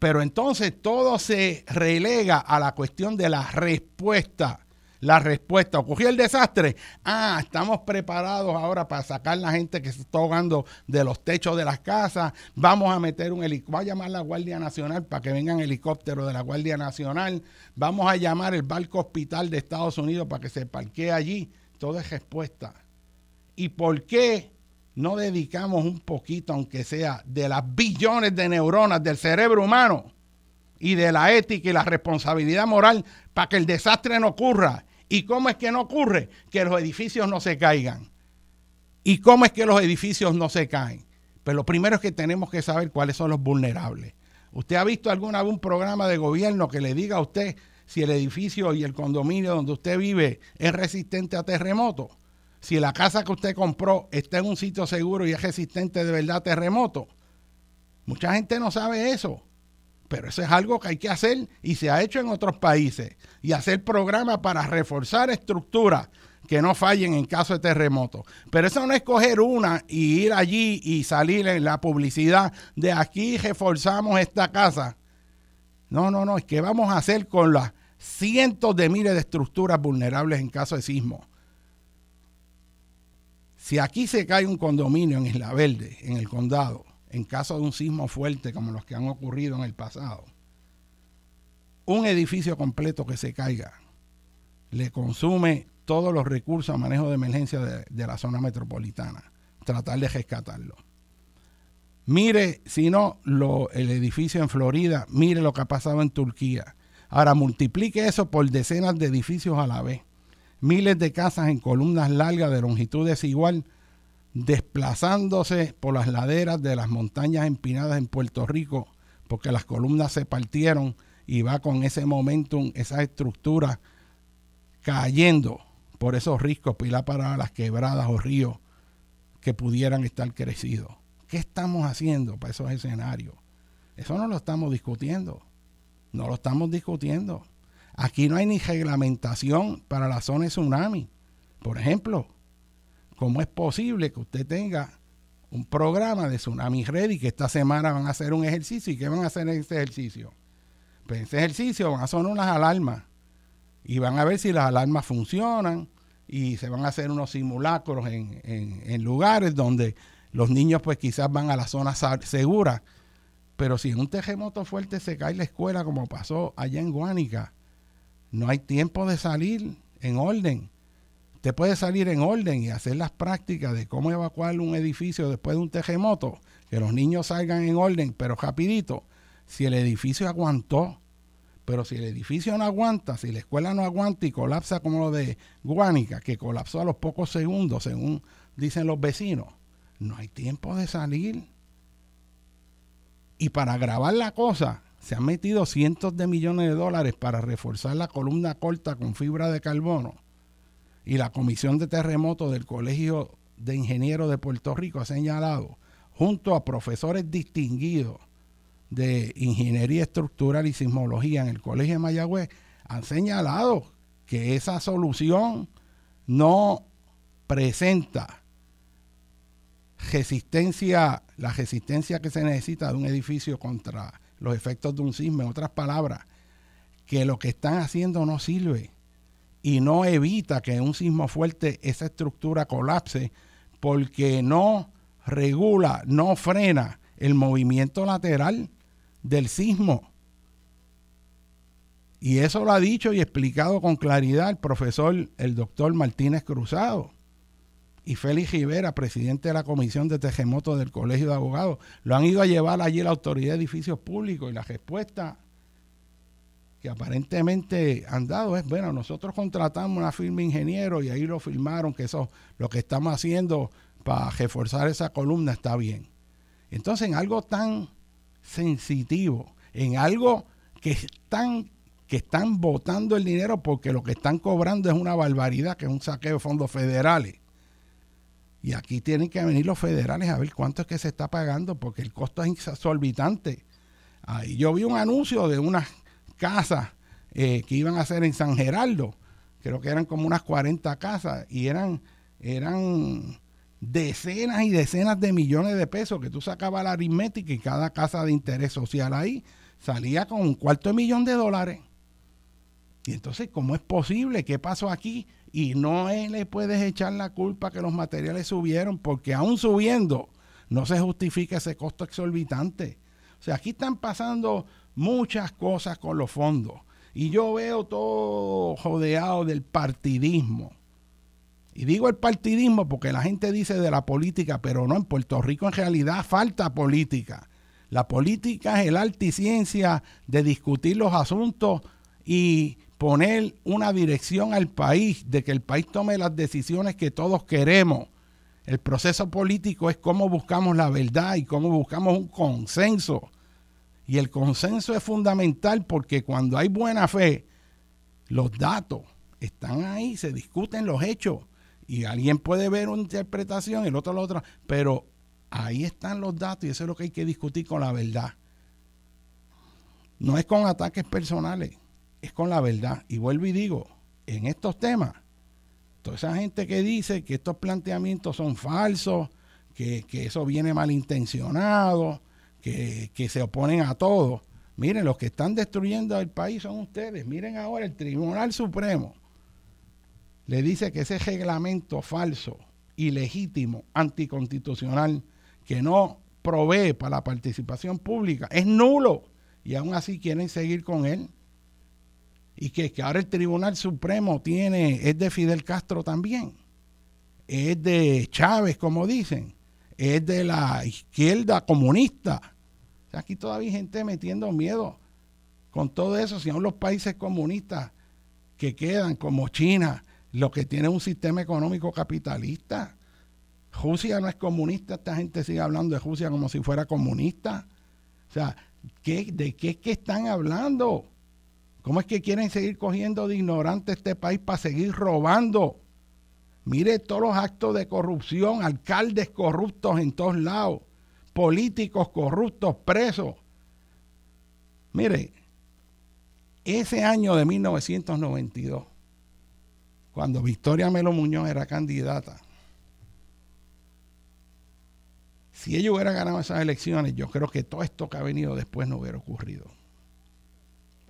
Pero entonces todo se relega a la cuestión de la respuesta la respuesta. Ocurrió el desastre. Ah, estamos preparados ahora para sacar la gente que se está ahogando de los techos de las casas. Vamos a meter un helicóptero. Va a llamar la Guardia Nacional para que vengan helicópteros de la Guardia Nacional. Vamos a llamar el barco hospital de Estados Unidos para que se parquee allí. Todo es respuesta. ¿Y por qué no dedicamos un poquito, aunque sea, de las billones de neuronas del cerebro humano y de la ética y la responsabilidad moral para que el desastre no ocurra ¿Y cómo es que no ocurre? Que los edificios no se caigan. ¿Y cómo es que los edificios no se caen? Pues lo primero es que tenemos que saber cuáles son los vulnerables. ¿Usted ha visto alguna vez un programa de gobierno que le diga a usted si el edificio y el condominio donde usted vive es resistente a terremotos? Si la casa que usted compró está en un sitio seguro y es resistente de verdad a terremotos. Mucha gente no sabe eso. Pero eso es algo que hay que hacer y se ha hecho en otros países. Y hacer programas para reforzar estructuras que no fallen en caso de terremoto. Pero eso no es coger una y ir allí y salir en la publicidad de aquí reforzamos esta casa. No, no, no, es que vamos a hacer con las cientos de miles de estructuras vulnerables en caso de sismo. Si aquí se cae un condominio en Isla Verde, en el condado, en caso de un sismo fuerte como los que han ocurrido en el pasado, un edificio completo que se caiga le consume todos los recursos a manejo de emergencia de, la zona metropolitana. Tratar de rescatarlo. Mire, si no, lo, el edificio en Florida, mire lo que ha pasado en Turquía. Ahora multiplique eso por decenas de edificios a la vez. Miles de casas en columnas largas de longitud desigual, desplazándose por las laderas de las montañas empinadas en Puerto Rico, porque las columnas se partieron y va con ese momentum, esas estructuras cayendo por esos riscos, pilar para las quebradas o ríos que pudieran estar crecidos. ¿Qué estamos haciendo para esos escenarios? Eso no lo estamos discutiendo. No lo estamos discutiendo. Aquí no hay ni reglamentación para la zona de tsunami. Por ejemplo, ¿cómo es posible que usted tenga un programa de Tsunami Ready que esta semana van a hacer un ejercicio y qué van a hacer en ese ejercicio? Pues ese ejercicio van a sonar unas alarmas y van a ver si las alarmas funcionan y se van a hacer unos simulacros en, en lugares donde los niños pues quizás van a la zona segura pero si en un terremoto fuerte se cae la escuela, como pasó allá en Guánica, no hay tiempo de salir en orden. Usted puede salir en orden y hacer las prácticas de cómo evacuar un edificio después de un terremoto, que los niños salgan en orden, pero rapidito. Si el edificio aguantó, pero si el edificio no aguanta, si la escuela no aguanta y colapsa como lo de Guánica, que colapsó a los pocos segundos, según dicen los vecinos, no hay tiempo de salir. Y para grabar la cosa, se han metido cientos de millones de dólares para reforzar la columna corta con fibra de carbono. Y la Comisión de Terremotos del Colegio de Ingenieros de Puerto Rico ha señalado, junto a profesores distinguidos de Ingeniería Estructural y Sismología en el Colegio de Mayagüez, han señalado que esa solución no presenta resistencia, la resistencia que se necesita de un edificio contra los efectos de un sismo, en otras palabras, que lo que están haciendo no sirve y no evita que un sismo fuerte esa estructura colapse porque no regula, no frena el movimiento lateral del sismo. Y eso lo ha dicho y explicado con claridad el profesor, el doctor Martínez Cruzado y Félix Rivera, presidente de la Comisión de Terremotos del Colegio de Abogados, lo han ido a llevar allí la Autoridad de Edificios Públicos y la respuesta que aparentemente han dado es, bueno, nosotros contratamos una firma ingeniero y ahí lo firmaron, que eso, lo que estamos haciendo para reforzar esa columna está bien. Entonces, en algo tan sensitivo, en algo que están, que están votando el dinero porque lo que están cobrando es una barbaridad, que es un saqueo de fondos federales y aquí tienen que venir los federales a ver cuánto es que se está pagando, porque el costo es exorbitante. Ahí yo vi un anuncio de unas casas eh, que iban a hacer en San Geraldo, creo que eran como unas 40 casas, y eran, eran decenas y decenas de millones de pesos que tú sacabas la aritmética y cada casa de interés social ahí salía con un cuarto de millón de dólares. Y entonces, ¿cómo es posible? ¿Qué pasó aquí? Y no le puedes echar la culpa que los materiales subieron, porque aún subiendo no se justifica ese costo exorbitante. O sea, aquí están pasando muchas cosas con los fondos. Y yo veo todo jodeado del partidismo. Y digo el partidismo porque la gente dice de la política, pero no, en Puerto Rico en realidad falta política. La política es el arte y ciencia de discutir los asuntos y poner una dirección al país, de que el país tome las decisiones que todos queremos. El proceso político es cómo buscamos la verdad y cómo buscamos un consenso. Y el consenso es fundamental porque cuando hay buena fe, los datos están ahí, se discuten los hechos. Y alguien puede ver una interpretación, el otro la otra, pero ahí están los datos y eso es lo que hay que discutir con la verdad. No es con ataques personales es con la verdad. Y vuelvo y digo, en estos temas, toda esa gente que dice que estos planteamientos son falsos, que, eso viene malintencionado, que, se oponen a todo, Miren, los que están destruyendo el país son ustedes. Miren ahora, el Tribunal Supremo le dice que ese reglamento falso, ilegítimo, anticonstitucional, que no provee para la participación pública, es nulo. Y aún así quieren seguir con él. Y que, que ahora el Tribunal Supremo tiene, es de Fidel Castro también. Es de Chávez, como dicen. Es de la izquierda comunista. Aquí todavía hay gente metiendo miedo con todo eso. Si aún los países comunistas que quedan, como China, lo que tiene un sistema económico capitalista. Rusia no es comunista, esta gente sigue hablando de Rusia como si fuera comunista. O sea, ¿de qué es que están hablando? ¿Cómo es que quieren seguir cogiendo de ignorante este país para seguir robando? Mire todos los actos de corrupción, alcaldes corruptos en todos lados, políticos corruptos, presos. Mire, ese año de 1992, cuando Victoria Melo Muñoz era candidata, si ella hubiera ganado esas elecciones, yo creo que todo esto que ha venido después no hubiera ocurrido.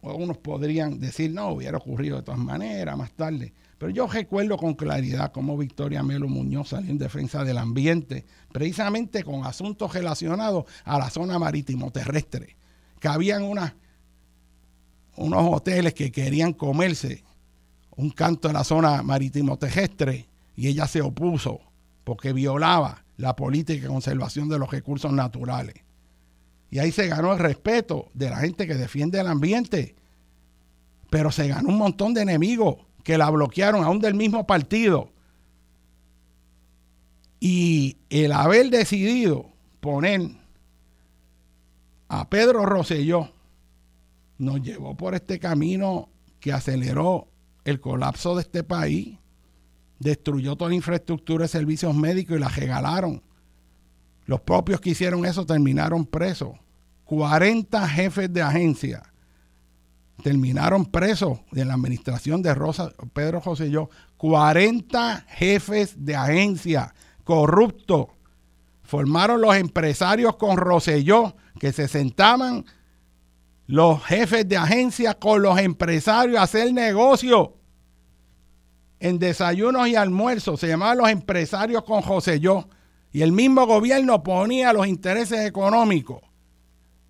Algunos podrían decir, no, hubiera ocurrido de todas maneras, más tarde. Pero yo recuerdo con claridad cómo Victoria Melo Muñoz salió en defensa del ambiente, precisamente con asuntos relacionados a la zona marítimo terrestre. Que habían unos hoteles que querían comerse un canto en la zona marítimo terrestre y ella se opuso porque violaba la política de conservación de los recursos naturales. Y ahí se ganó el respeto de la gente que defiende el ambiente. Pero se ganó un montón de enemigos que la bloquearon, aún del mismo partido. Y el haber decidido poner a Pedro Rosselló nos llevó por este camino que aceleró el colapso de este país, destruyó toda la infraestructura de servicios médicos y la regalaron. Los propios que hicieron eso terminaron presos. 40 jefes de agencia terminaron presos de la administración de Rosa, Pedro José yo. 40 jefes de agencia corruptos. Formaron los empresarios con Roselló que se sentaban los jefes de agencia con los empresarios a hacer negocio en desayunos y almuerzos. Se llamaban los empresarios con José Yo. Y el mismo gobierno ponía los intereses económicos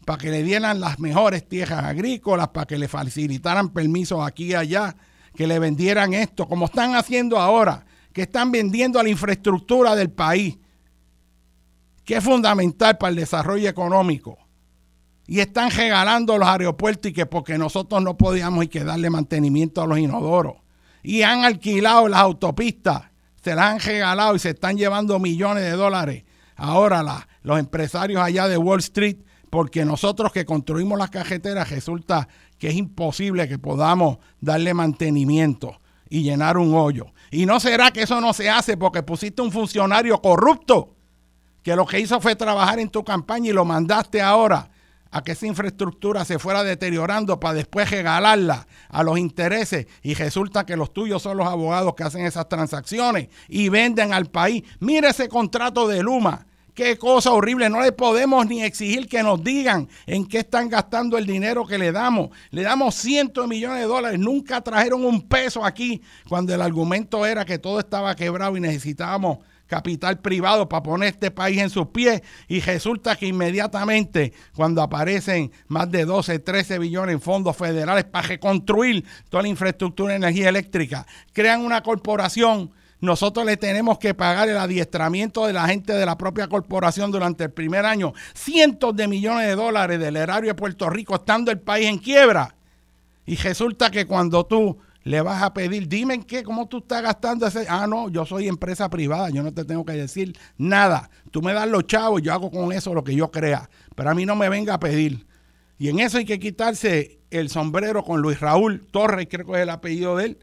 para que le dieran las mejores tierras agrícolas, para que le facilitaran permisos aquí y allá, que le vendieran esto, como están haciendo ahora, que están vendiendo a la infraestructura del país, que es fundamental para el desarrollo económico y están regalando los aeropuertos y que porque nosotros no podíamos y que darle mantenimiento a los inodoros. Y han alquilado las autopistas, se las han regalado y se están llevando millones de dólares. Ahora los empresarios allá de Wall Street, porque nosotros que construimos las carreteras resulta que es imposible que podamos darle mantenimiento y llenar un hoyo. Y no será que eso no se hace porque pusiste un funcionario corrupto que lo que hizo fue trabajar en tu campaña y lo mandaste ahora a que esa infraestructura se fuera deteriorando para después regalarla a los intereses y resulta que los tuyos son los abogados que hacen esas transacciones y venden al país. Mire ese contrato de Luma. Qué cosa horrible, no le podemos ni exigir que nos digan en qué están gastando el dinero que le damos. Le damos cientos de millones de dólares, nunca trajeron un peso aquí cuando el argumento era que todo estaba quebrado y necesitábamos capital privado para poner este país en sus pies. Y resulta que inmediatamente cuando aparecen más de 12, 13 billones en fondos federales para reconstruir toda la infraestructura de energía eléctrica, crean una corporación nosotros le tenemos que pagar el adiestramiento de la gente de la propia corporación durante el primer año, cientos de millones de dólares del erario de Puerto Rico, estando el país en quiebra. Y resulta que cuando tú le vas a pedir, dime en qué, cómo tú estás gastando ese. Ah, no, yo soy empresa privada, yo no te tengo que decir nada. Tú me das los chavos, yo hago con eso lo que yo crea. Pero a mí no me venga a pedir. Y en eso hay que quitarse el sombrero con Luis Raúl Torres, creo que es el apellido de él,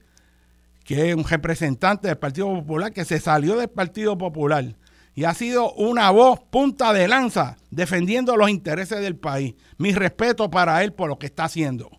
que es un representante del Partido Popular, que se salió del Partido Popular y ha sido una voz punta de lanza defendiendo los intereses del país. Mi respeto para él por lo que está haciendo.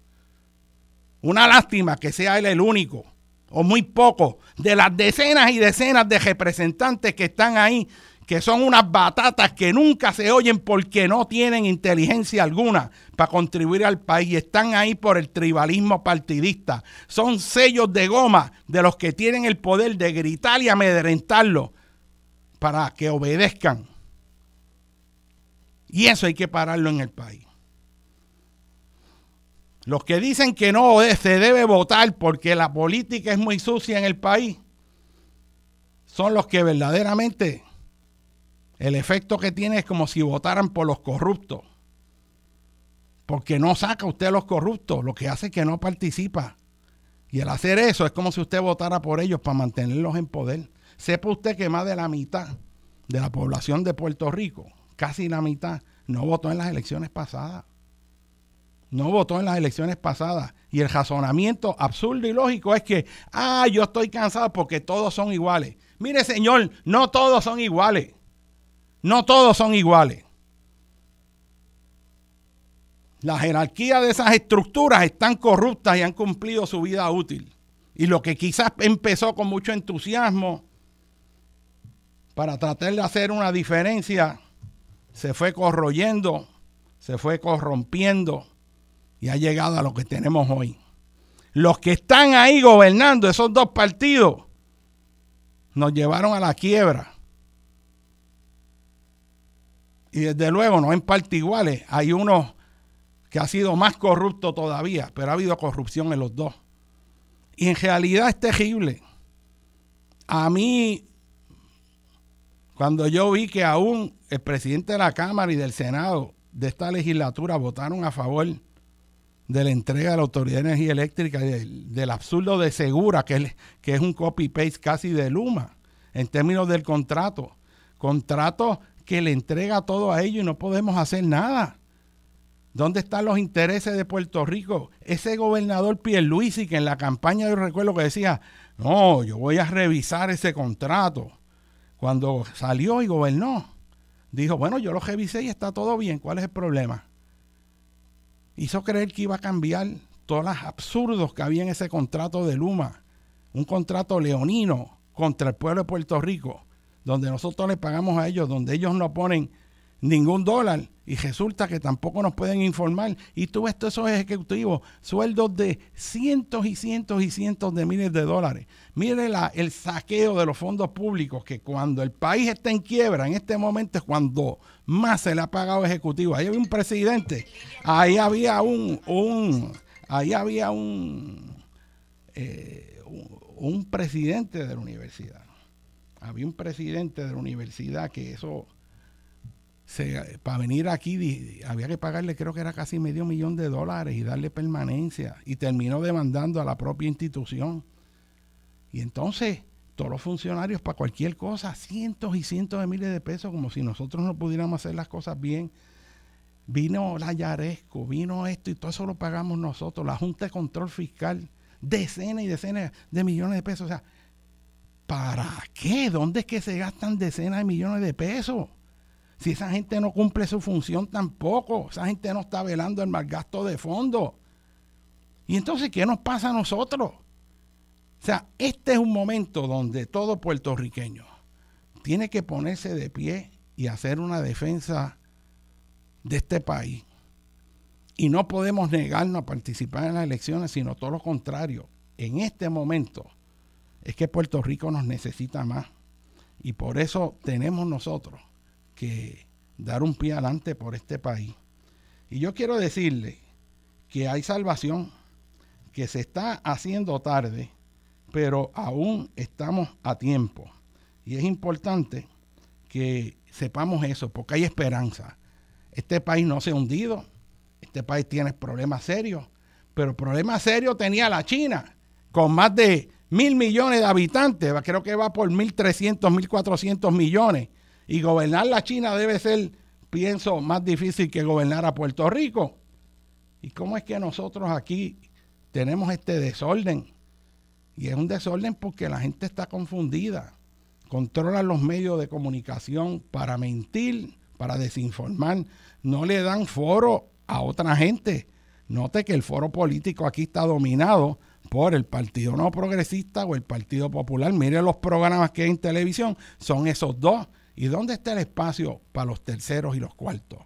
Una lástima que sea él el único, o muy poco, de las decenas y decenas de representantes que están ahí, que son unas batatas que nunca se oyen porque no tienen inteligencia alguna para contribuir al país. Están ahí por el tribalismo partidista. Son sellos de goma de los que tienen el poder de gritar y amedrentarlo para que obedezcan. Y eso hay que pararlo en el país. Los que dicen que no se debe votar porque la política es muy sucia en el país, son los que verdaderamente el efecto que tiene es como si votaran por los corruptos. Porque no saca usted a los corruptos, lo que hace es que no participa. Y al hacer eso es como si usted votara por ellos para mantenerlos en poder. Sepa usted que más de la mitad de la población de Puerto Rico, casi la mitad, no votó en las elecciones pasadas. No votó en las elecciones pasadas. Y el razonamiento absurdo y lógico es que, ah, yo estoy cansado porque todos son iguales. Mire, señor, no todos son iguales. No todos son iguales. La jerarquía de esas estructuras están corruptas y han cumplido su vida útil. Y lo que quizás empezó con mucho entusiasmo para tratar de hacer una diferencia, se fue corroyendo, se fue corrompiendo y ha llegado a lo que tenemos hoy. Los que están ahí gobernando, esos dos partidos, nos llevaron a la quiebra. Y desde luego, no en parte iguales, hay uno que ha sido más corrupto todavía, pero ha habido corrupción en los dos. Y en realidad es terrible. A mí, cuando yo vi que aún el presidente de la Cámara y del Senado de esta legislatura votaron a favor de la entrega de la Autoridad de Energía Eléctrica, del, del absurdo de Segura, que es, que es un copy-paste casi de Luma, en términos del contrato. Contrato que le entrega todo a ellos y no podemos hacer nada. ¿Dónde están los intereses de Puerto Rico? Ese gobernador Pierluisi que en la campaña yo recuerdo que decía, no, yo voy a revisar ese contrato. Cuando salió y gobernó, dijo, bueno, yo lo revisé y está todo bien, ¿cuál es el problema? hizo creer que iba a cambiar todos los absurdos que había en ese contrato de Luma, un contrato leonino contra el pueblo de Puerto Rico, donde nosotros le pagamos a ellos, donde ellos no ponen ningún dólar y resulta que tampoco nos pueden informar. Y tú ves todos esos ejecutivos, sueldos de cientos y cientos y cientos de miles de dólares. Mire la, el saqueo de los fondos públicos, que cuando el país está en quiebra, en este momento es cuando más se le ha pagado ejecutivo. Ahí había un presidente, ahí había un, un ahí había un, eh, un presidente de la universidad. Había un presidente de la universidad que eso para venir aquí había que pagarle creo que era casi medio millón de dólares y darle permanencia y terminó demandando a la propia institución. Y entonces todos los funcionarios para cualquier cosa, cientos y cientos de miles de pesos, como si nosotros no pudiéramos hacer las cosas bien. Vino la Yaresco, vino esto y todo eso lo pagamos nosotros, la Junta de Control Fiscal, decenas y decenas de millones de pesos. O sea, ¿para qué? ¿Dónde es que se gastan decenas de millones de pesos? Si esa gente no cumple su función tampoco, esa gente no está velando el mal gasto de fondo. Y entonces, ¿qué nos pasa a nosotros? O sea, este es un momento donde todo puertorriqueño tiene que ponerse de pie y hacer una defensa de este país. Y no podemos negarnos a participar en las elecciones, sino todo lo contrario. En este momento es que Puerto Rico nos necesita más. Y por eso tenemos nosotros que dar un pie adelante por este país. Y yo quiero decirle que hay salvación, que se está haciendo tarde, pero aún estamos a tiempo. Y es importante que sepamos eso, porque hay esperanza. Este país no se ha hundido, este país tiene problemas serios, pero problemas serios tenía la China, con más de mil millones de habitantes, creo que va por 1.300, 1.400 millones y gobernar la China debe ser, pienso, más difícil que gobernar a Puerto Rico. ¿Y cómo es que nosotros aquí tenemos este desorden? Y es un desorden porque la gente está confundida. Controlan los medios de comunicación para mentir, para desinformar. No le dan foro a otra gente. Note que el foro político aquí está dominado por el Partido No Progresista o el Partido Popular. Mire los programas que hay en televisión, son esos dos ¿Y dónde está el espacio para los terceros y los cuartos?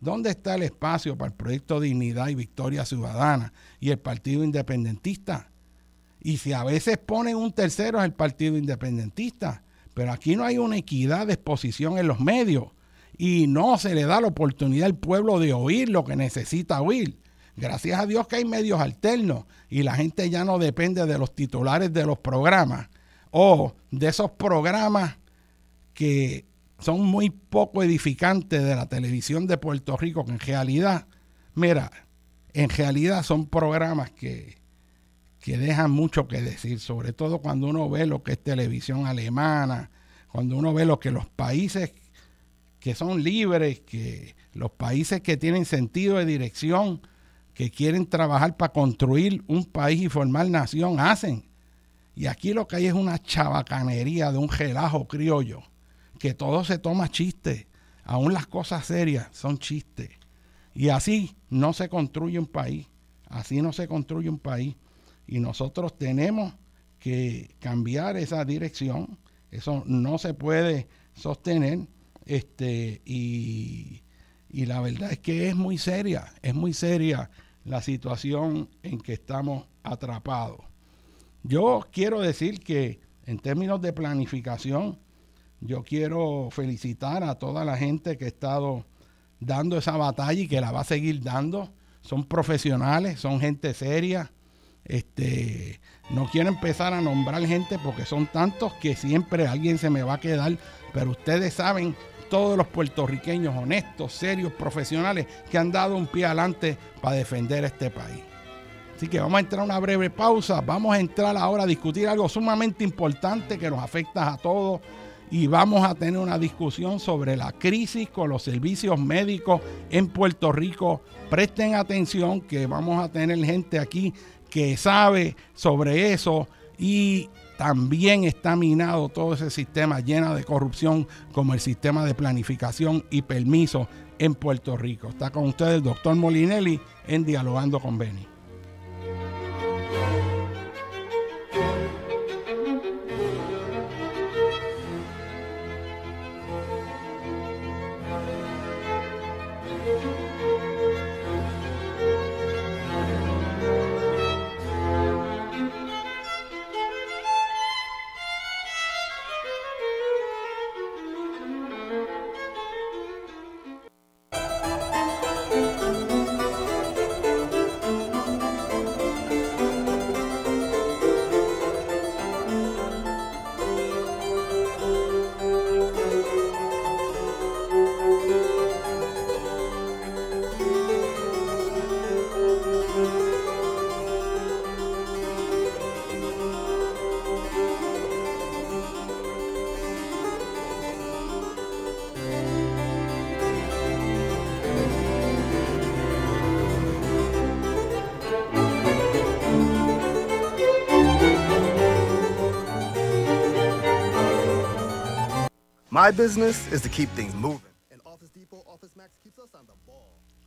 ¿Dónde está el espacio para el proyecto Dignidad y Victoria Ciudadana y el Partido Independentista? Y si a veces ponen un tercero es el Partido Independentista, pero aquí no hay una equidad de exposición en los medios y no se le da la oportunidad al pueblo de oír lo que necesita oír. Gracias a Dios que hay medios alternos y la gente ya no depende de los titulares de los programas. O de esos programas que son muy poco edificantes de la televisión de Puerto Rico, que en realidad, mira, en realidad son programas que, que dejan mucho que decir, sobre todo cuando uno ve lo que es televisión alemana, cuando uno ve lo que los países que son libres, que los países que tienen sentido de dirección, que quieren trabajar para construir un país y formar nación, hacen. Y aquí lo que hay es una chabacanería de un relajo criollo que todo se toma chiste, aún las cosas serias son chistes. Y así no se construye un país, así no se construye un país. Y nosotros tenemos que cambiar esa dirección, eso no se puede sostener, este, y, y la verdad es que es muy seria, es muy seria la situación en que estamos atrapados. Yo quiero decir que en términos de planificación, yo quiero felicitar a toda la gente que ha estado dando esa batalla y que la va a seguir dando. Son profesionales, son gente seria. Este, no quiero empezar a nombrar gente porque son tantos que siempre alguien se me va a quedar, pero ustedes saben todos los puertorriqueños honestos, serios, profesionales que han dado un pie adelante para defender este país. Así que vamos a entrar a una breve pausa, vamos a entrar ahora a discutir algo sumamente importante que nos afecta a todos y vamos a tener una discusión sobre la crisis con los servicios médicos en Puerto Rico. Presten atención que vamos a tener gente aquí que sabe sobre eso y también está minado todo ese sistema lleno de corrupción como el sistema de planificación y permiso en Puerto Rico. Está con ustedes el doctor Molinelli en Dialogando con Beni.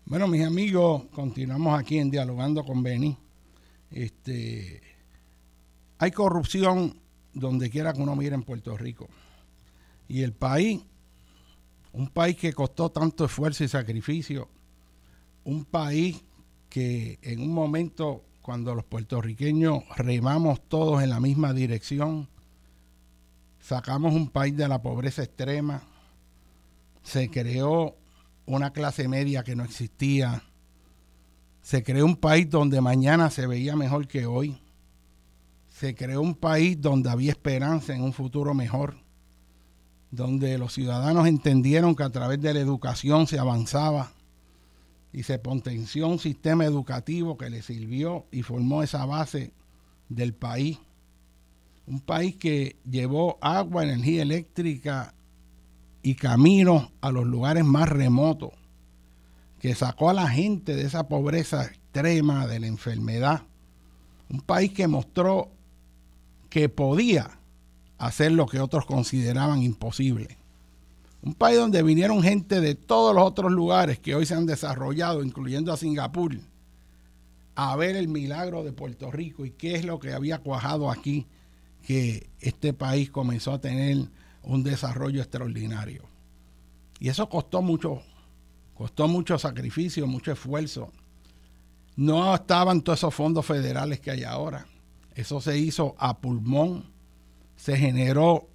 Bueno, mis amigos, continuamos aquí en Dialogando con Beni. Este, hay corrupción donde quiera que uno mire en Puerto Rico. Y el país, un país que costó tanto esfuerzo y sacrificio, un país que en un momento cuando los puertorriqueños remamos todos en la misma dirección, sacamos un país de la pobreza extrema, se creó una clase media que no existía, se creó un país donde mañana se veía mejor que hoy, se creó un país donde había esperanza en un futuro mejor, donde los ciudadanos entendieron que a través de la educación se avanzaba y se potenció un sistema educativo que le sirvió y formó esa base del país un país que llevó agua, energía eléctrica y caminos a los lugares más remotos, que sacó a la gente de esa pobreza extrema, de la enfermedad. Un país que mostró que podía hacer lo que otros consideraban imposible. Un país donde vinieron gente de todos los otros lugares que hoy se han desarrollado, incluyendo a Singapur, a ver el milagro de Puerto Rico y qué es lo que había cuajado aquí que este país comenzó a tener un desarrollo extraordinario. Y eso costó mucho, costó mucho sacrificio, mucho esfuerzo. No estaban todos esos fondos federales que hay ahora. Eso se hizo a pulmón. Se generó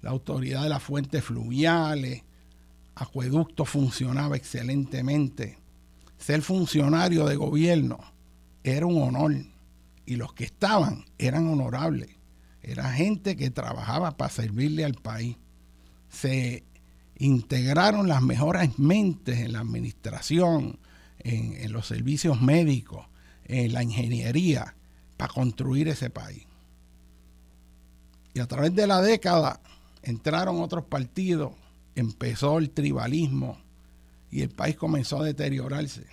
la autoridad de las fuentes fluviales. Acueducto funcionaba excelentemente. Ser funcionario de gobierno era un honor. Y los que estaban eran honorables. Era gente que trabajaba para servirle al país. Se integraron las mejores mentes en la administración, en, los servicios médicos, en la ingeniería, para construir ese país. Y a través de la década entraron otros partidos, empezó el tribalismo y el país comenzó a deteriorarse.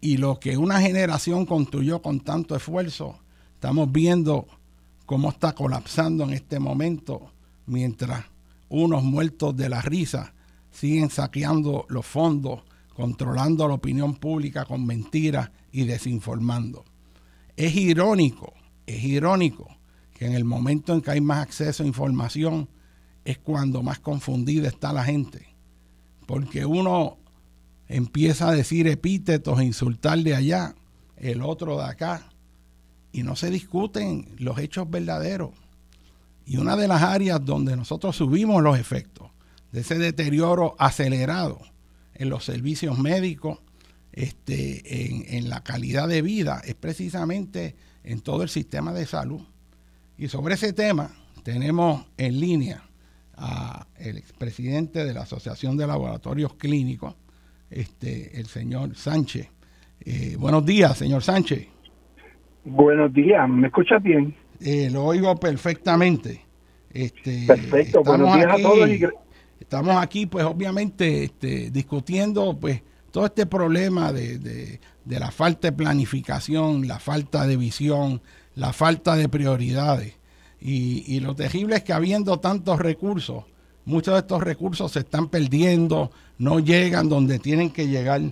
Y lo que una generación construyó con tanto esfuerzo, estamos viendo cómo está colapsando en este momento, mientras unos muertos de la risa siguen saqueando los fondos, controlando la opinión pública con mentiras y desinformando. Es irónico, es irónico que en el momento en que hay más acceso a información es cuando más confundida está la gente. Porque uno empieza a decir epítetos, insultar de allá, el otro de acá, y no se discuten los hechos verdaderos. Y una de las áreas donde nosotros subimos los efectos de ese deterioro acelerado en los servicios médicos, este, en, en, la calidad de vida, es precisamente en todo el sistema de salud. Y sobre ese tema tenemos en línea a el expresidente de la Asociación de Laboratorios Clínicos, este, el señor Sánchez. Eh, buenos días, señor Sánchez. Buenos días, ¿me escuchas bien? Eh, lo oigo perfectamente. Este, Perfecto, buenos días a todos. Estamos aquí, pues obviamente, este, discutiendo pues todo este problema de, de, la falta de planificación, la falta de visión, la falta de prioridades. Y, y, lo terrible es que habiendo tantos recursos, muchos de estos recursos se están perdiendo, no llegan donde tienen que llegar.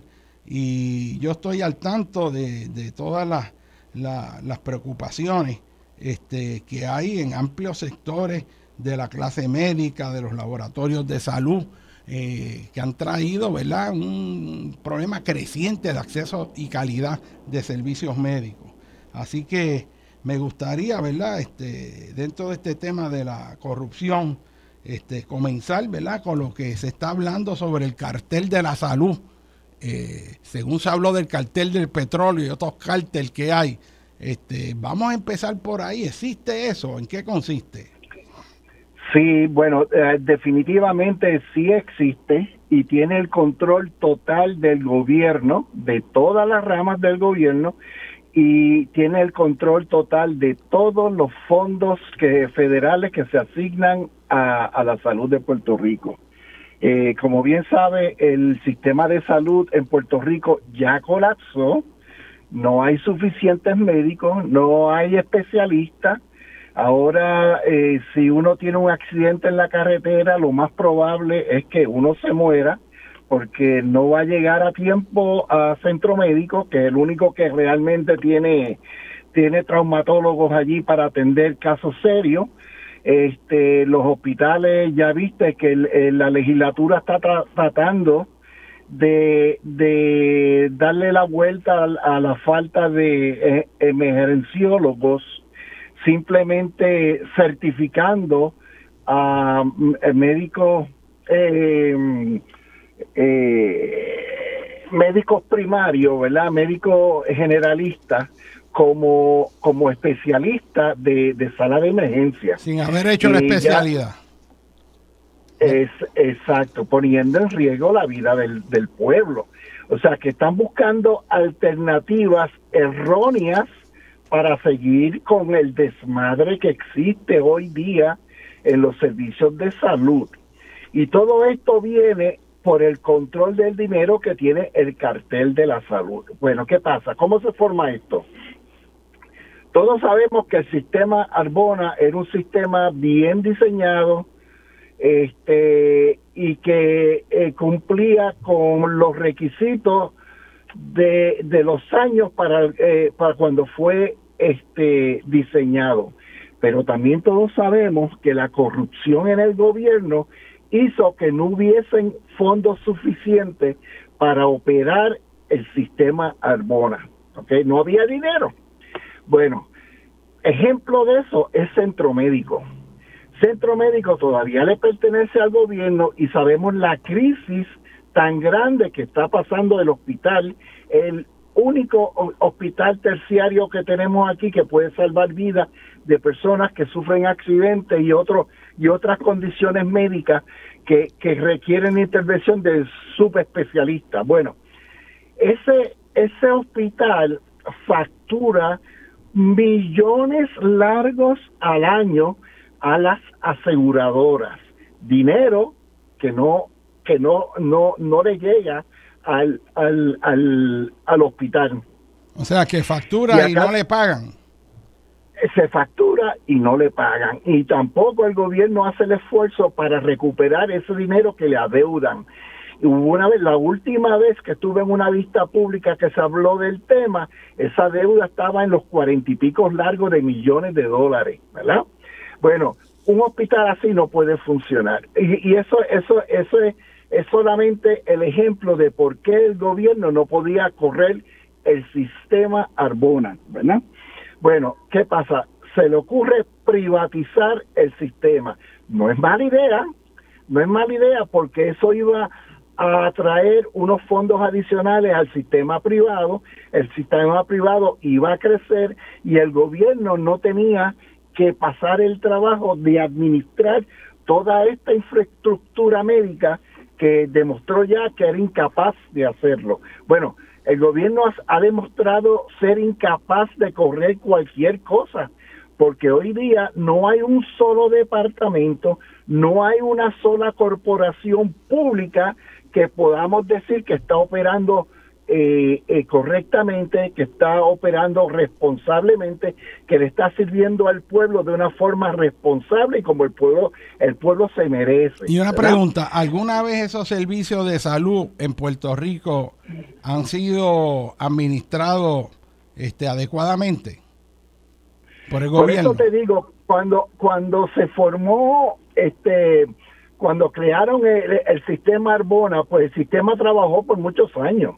Y yo estoy al tanto de, de todas las las preocupaciones este, que hay en amplios sectores de la clase médica, de los laboratorios de salud, eh, que han traído un problema creciente de acceso y calidad de servicios médicos. Así que me gustaría, ¿verdad? Este, dentro de este tema de la corrupción, este, comenzar con lo que se está hablando sobre el cartel de la salud eh, según se habló del cartel del petróleo y otros carteles que hay, este, vamos a empezar por ahí. ¿Existe eso? ¿En qué consiste? Sí, bueno, eh, definitivamente sí existe y tiene el control total del gobierno, de todas las ramas del gobierno, y tiene el control total de todos los fondos que, federales que se asignan a la salud de Puerto Rico. Eh, como bien sabe, el sistema de salud en Puerto Rico ya colapsó, no hay suficientes médicos, no hay especialistas. Ahora, eh, si uno tiene un accidente en la carretera, lo más probable es que uno se muera porque no va a llegar a tiempo a centro médico, que es el único que realmente tiene, tiene traumatólogos allí para atender casos serios este, los hospitales, ya viste que la legislatura está tratando de, de, darle la vuelta a, la falta de eh, emergenciólogos, simplemente certificando a eh, médicos eh, médicos primarios, ¿verdad? Médicos generalistas como, como especialista de, de sala de emergencia. Sin haber hecho la especialidad. Es exacto, poniendo en riesgo la vida del, del pueblo. O sea, que están buscando alternativas erróneas para seguir con el desmadre que existe hoy día en los servicios de salud. Y todo esto viene por el control del dinero que tiene el cartel de la salud. Bueno, ¿qué pasa? ¿Cómo se forma esto? Todos sabemos que el sistema Arbona era un sistema bien diseñado este, y que eh, cumplía con los requisitos de, de los años para, eh, para cuando fue este, diseñado. pero también todos sabemos que la corrupción en el gobierno hizo que no hubiesen fondos suficientes para operar el sistema Arbona. ¿okay? No había dinero. Bueno, ejemplo de eso es Centro Médico. Centro Médico todavía le pertenece al gobierno y sabemos la crisis tan grande que está pasando el hospital, el único hospital terciario que tenemos aquí que puede salvar vidas de personas que sufren accidentes y otros y otras condiciones médicas que, requieren intervención de subespecialistas. Bueno, ese ese hospital factura millones largos al año a las aseguradoras, dinero que no que no no no le llega al al, al, al hospital. O sea, que factura y, no le pagan. Se factura y no le pagan. Y tampoco el gobierno hace el esfuerzo para recuperar ese dinero que le adeudan. Hubo una vez, la última vez que estuve en una vista pública que se habló del tema, esa deuda estaba en los cuarenta y pico largos de millones de dólares, ¿verdad? Bueno, un hospital así no puede funcionar. Y, eso, eso, eso es, es solamente el ejemplo de por qué el gobierno no podía correr el sistema Arbona, ¿verdad? Bueno, ¿qué pasa? Se le ocurre privatizar el sistema. No es mala idea, no es mala idea porque eso iba a atraer unos fondos adicionales al sistema privado, el sistema privado iba a crecer y el gobierno no tenía que pasar el trabajo de administrar toda esta infraestructura médica que demostró ya que era incapaz de hacerlo. Bueno, el gobierno ha, demostrado ser incapaz de correr cualquier cosa, porque hoy día no hay un solo departamento, no hay una sola corporación pública que podamos decir que está operando eh, eh, correctamente, que está operando responsablemente, que le está sirviendo al pueblo de una forma responsable y como el pueblo el pueblo se merece. Y una pregunta, ¿alguna vez esos servicios de salud en Puerto Rico han sido administrados este, adecuadamente por el gobierno? Por eso te digo, cuando cuando se formó este cuando crearon el, sistema Arbona, pues el sistema trabajó por muchos años,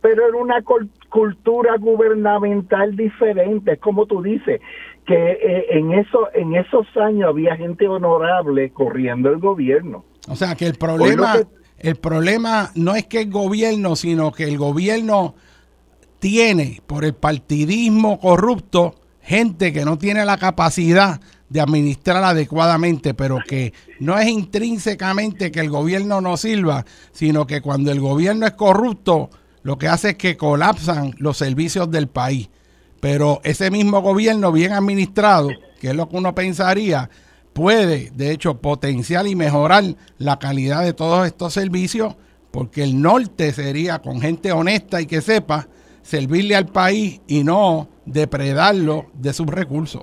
pero era una cultura gubernamental diferente, es como tú dices, que eh, en, eso, en esos años había gente honorable corriendo el gobierno. O sea que el problema, el problema no es que el gobierno, sino que el gobierno tiene por el partidismo corrupto gente que no tiene la capacidad de administrar adecuadamente, pero que no es intrínsecamente que el gobierno no sirva, sino que cuando el gobierno es corrupto, lo que hace es que colapsan los servicios del país. Pero ese mismo gobierno bien administrado, que es lo que uno pensaría, puede, de hecho, potenciar y mejorar la calidad de todos estos servicios, porque el norte sería con gente honesta y que sepa servirle al país y no depredarlo de sus recursos.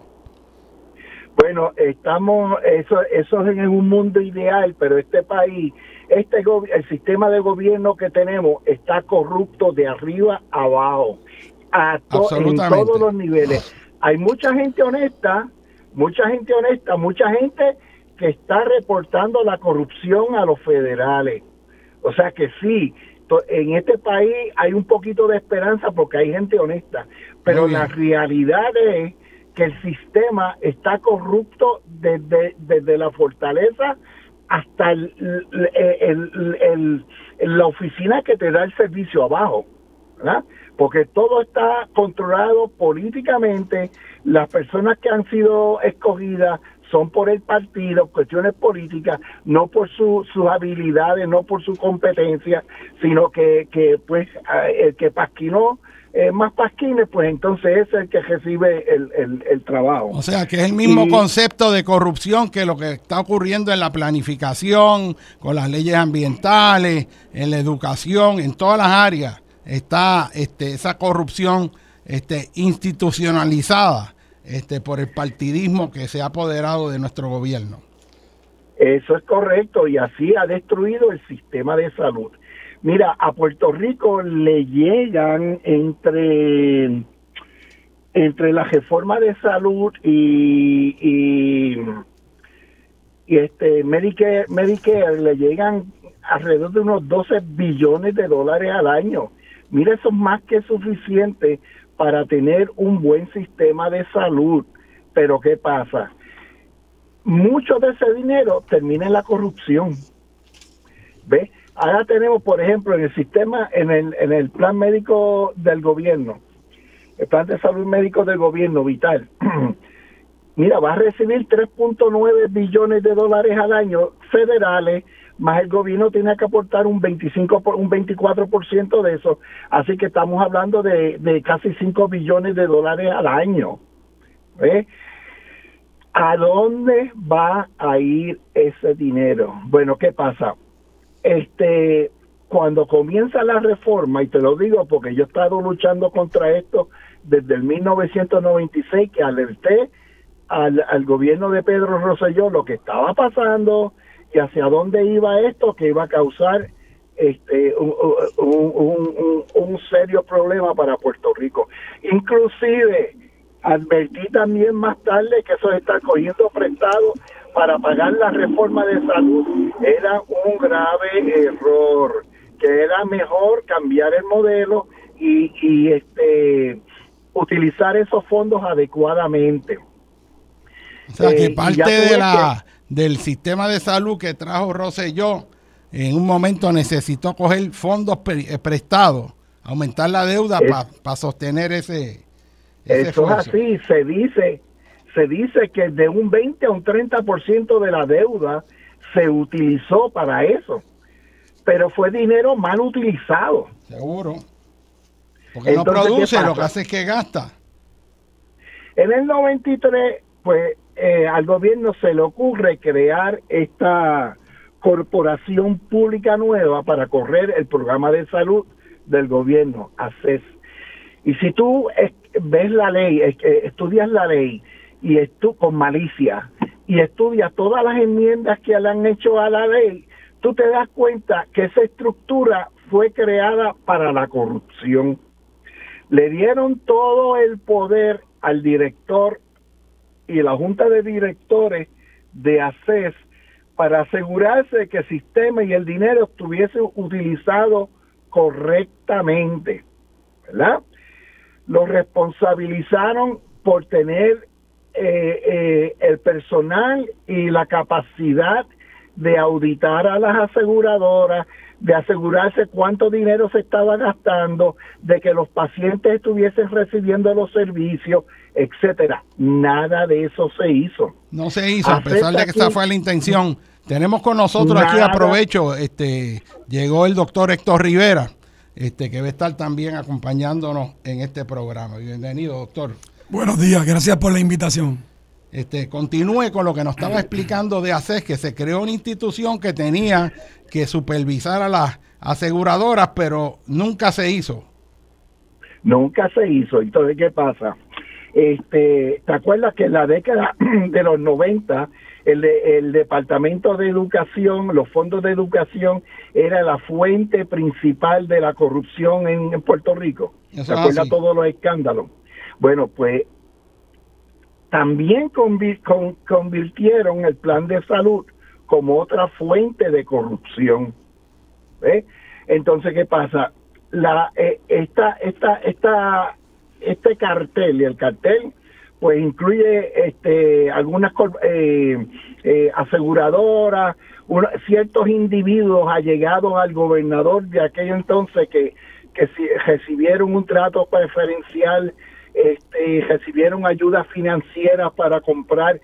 Bueno, estamos, eso, eso es en un mundo ideal, pero este país, este el sistema de gobierno que tenemos está corrupto de arriba a abajo, a en todos los niveles. Hay mucha gente honesta, mucha gente honesta, mucha gente que está reportando la corrupción a los federales. O sea que sí, en este país hay un poquito de esperanza porque hay gente honesta, pero la realidad es que el sistema está corrupto desde, desde la fortaleza hasta el, la oficina que te da el servicio abajo, ¿verdad? Porque todo está controlado políticamente, las personas que han sido escogidas son por el partido, cuestiones políticas, no por sus habilidades, no por su competencia, sino que, que pues el que pasquinó eh, más pasquines, pues entonces es el que recibe el, el, trabajo. O sea, que es el mismo concepto de corrupción que lo que está ocurriendo en la planificación, con las leyes ambientales, en la educación, en todas las áreas está este, esa corrupción este, institucionalizada este, por el partidismo que se ha apoderado de nuestro gobierno. Eso es correcto y así ha destruido el sistema de salud. Mira, a Puerto Rico le llegan entre entre la reforma de salud y, y, este Medicare, Medicare le llegan alrededor de unos 12 billones de dólares al año. Mire, eso es más que suficiente para tener un buen sistema de salud. Pero ¿qué pasa? Mucho de ese dinero termina en la corrupción. ¿Ve? Ahora tenemos, por ejemplo, en el sistema, en el, en el plan médico del gobierno, el plan de salud médico del gobierno vital, <clears throat> mira, va a recibir 3.9 billones de dólares al año federales, más el gobierno tiene que aportar un 25 un 24% de eso, así que estamos hablando de, de casi 5 billones de dólares al año. ¿A dónde va a ir ese dinero? Bueno, ¿qué pasa? Este, cuando comienza la reforma, y te lo digo porque yo he estado luchando contra esto desde el 1996, que alerté al, al gobierno de Pedro Rosselló lo que estaba pasando y hacia dónde iba esto, que iba a causar este, un, un, un, serio problema para Puerto Rico. Inclusive, advertí también más tarde que eso estar cogiendo prestado para pagar la reforma de salud era un grave error, que era mejor cambiar el modelo y, y este utilizar esos fondos adecuadamente. O sea, que eh, parte de la, del sistema de salud que trajo Rosselló en un momento necesitó coger fondos eh, prestados, aumentar la deuda para sostener ese, Eso es así, se dice, se dice que de un 20 a un 30% de la deuda se utilizó para eso, pero fue dinero mal utilizado. Seguro. Porque no produce, lo que hace es que gasta. En el 93, pues eh, al gobierno se le ocurre crear esta corporación pública nueva para correr el programa de salud del gobierno, ACES. Y si tú ves la ley, estudias la ley y tú con malicia y estudias todas las enmiendas que le han hecho a la ley, tú te das cuenta que esa estructura fue creada para la corrupción. Le dieron todo el poder al director y la junta de directores de ACES para asegurarse que el sistema y el dinero estuviesen utilizados correctamente, ¿verdad? Los responsabilizaron por tener eh, eh, el personal y la capacidad de auditar a las aseguradoras, de asegurarse cuánto dinero se estaba gastando, de que los pacientes estuviesen recibiendo los servicios, etcétera. Nada de eso se hizo. No se hizo, a pesar de que esa fue la intención. Tenemos con nosotros aquí, aprovecho, este, llegó el doctor Héctor Rivera, este, que va a estar también acompañándonos en este programa. Bienvenido, doctor. Buenos días, gracias por la invitación. Este, continúe con lo que nos estaba explicando de ACES, que se creó una institución que tenía que supervisar a las aseguradoras, pero nunca se hizo. Nunca se hizo. Entonces, ¿qué pasa? Este, ¿Te acuerdas que en la década <clears throat> de los 90 el, el Departamento de Educación, los fondos de educación, era la fuente principal de la corrupción en, Puerto Rico? ¿Te acuerdas todos los escándalos? Bueno, pues también convirtieron el plan de salud como otra fuente de corrupción. Entonces, ¿qué pasa? La, eh, esta, esta, esta, este cartel, y el cartel, pues incluye este, algunas eh, eh, aseguradoras, ciertos individuos allegados al gobernador de aquello entonces que, que recibieron un trato preferencial este, recibieron ayuda financiera para comprar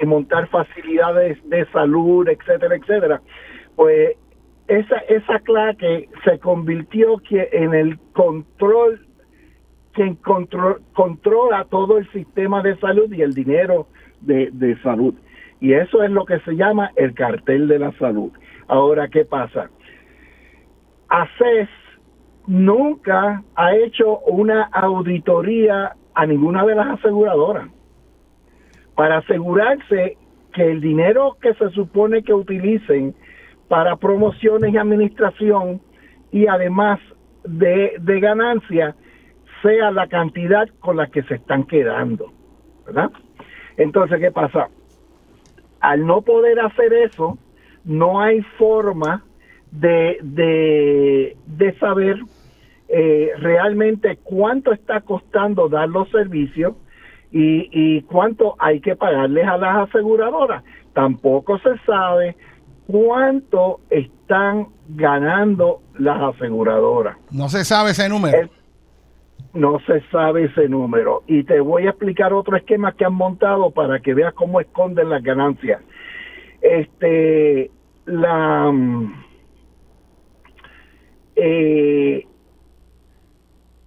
y montar facilidades de salud, etcétera, etcétera. Pues esa, esa claque se convirtió en el control, quien control, controla todo el sistema de salud y el dinero de, de salud. Y eso es lo que se llama el cartel de la salud. Ahora, ¿qué pasa? ACES nunca ha hecho una auditoría a ninguna de las aseguradoras para asegurarse que el dinero que se supone que utilicen para promociones y administración y además de, de ganancia sea la cantidad con la que se están quedando, ¿verdad? Entonces, ¿qué pasa? Al no poder hacer eso, no hay forma de, de, saber eh, realmente cuánto está costando dar los servicios y, y cuánto hay que pagarles a las aseguradoras. Tampoco se sabe cuánto están ganando las aseguradoras. No se sabe ese número. no se sabe ese número. Y te voy a explicar otro esquema que han montado para que veas cómo esconden las ganancias. Este, la, eh,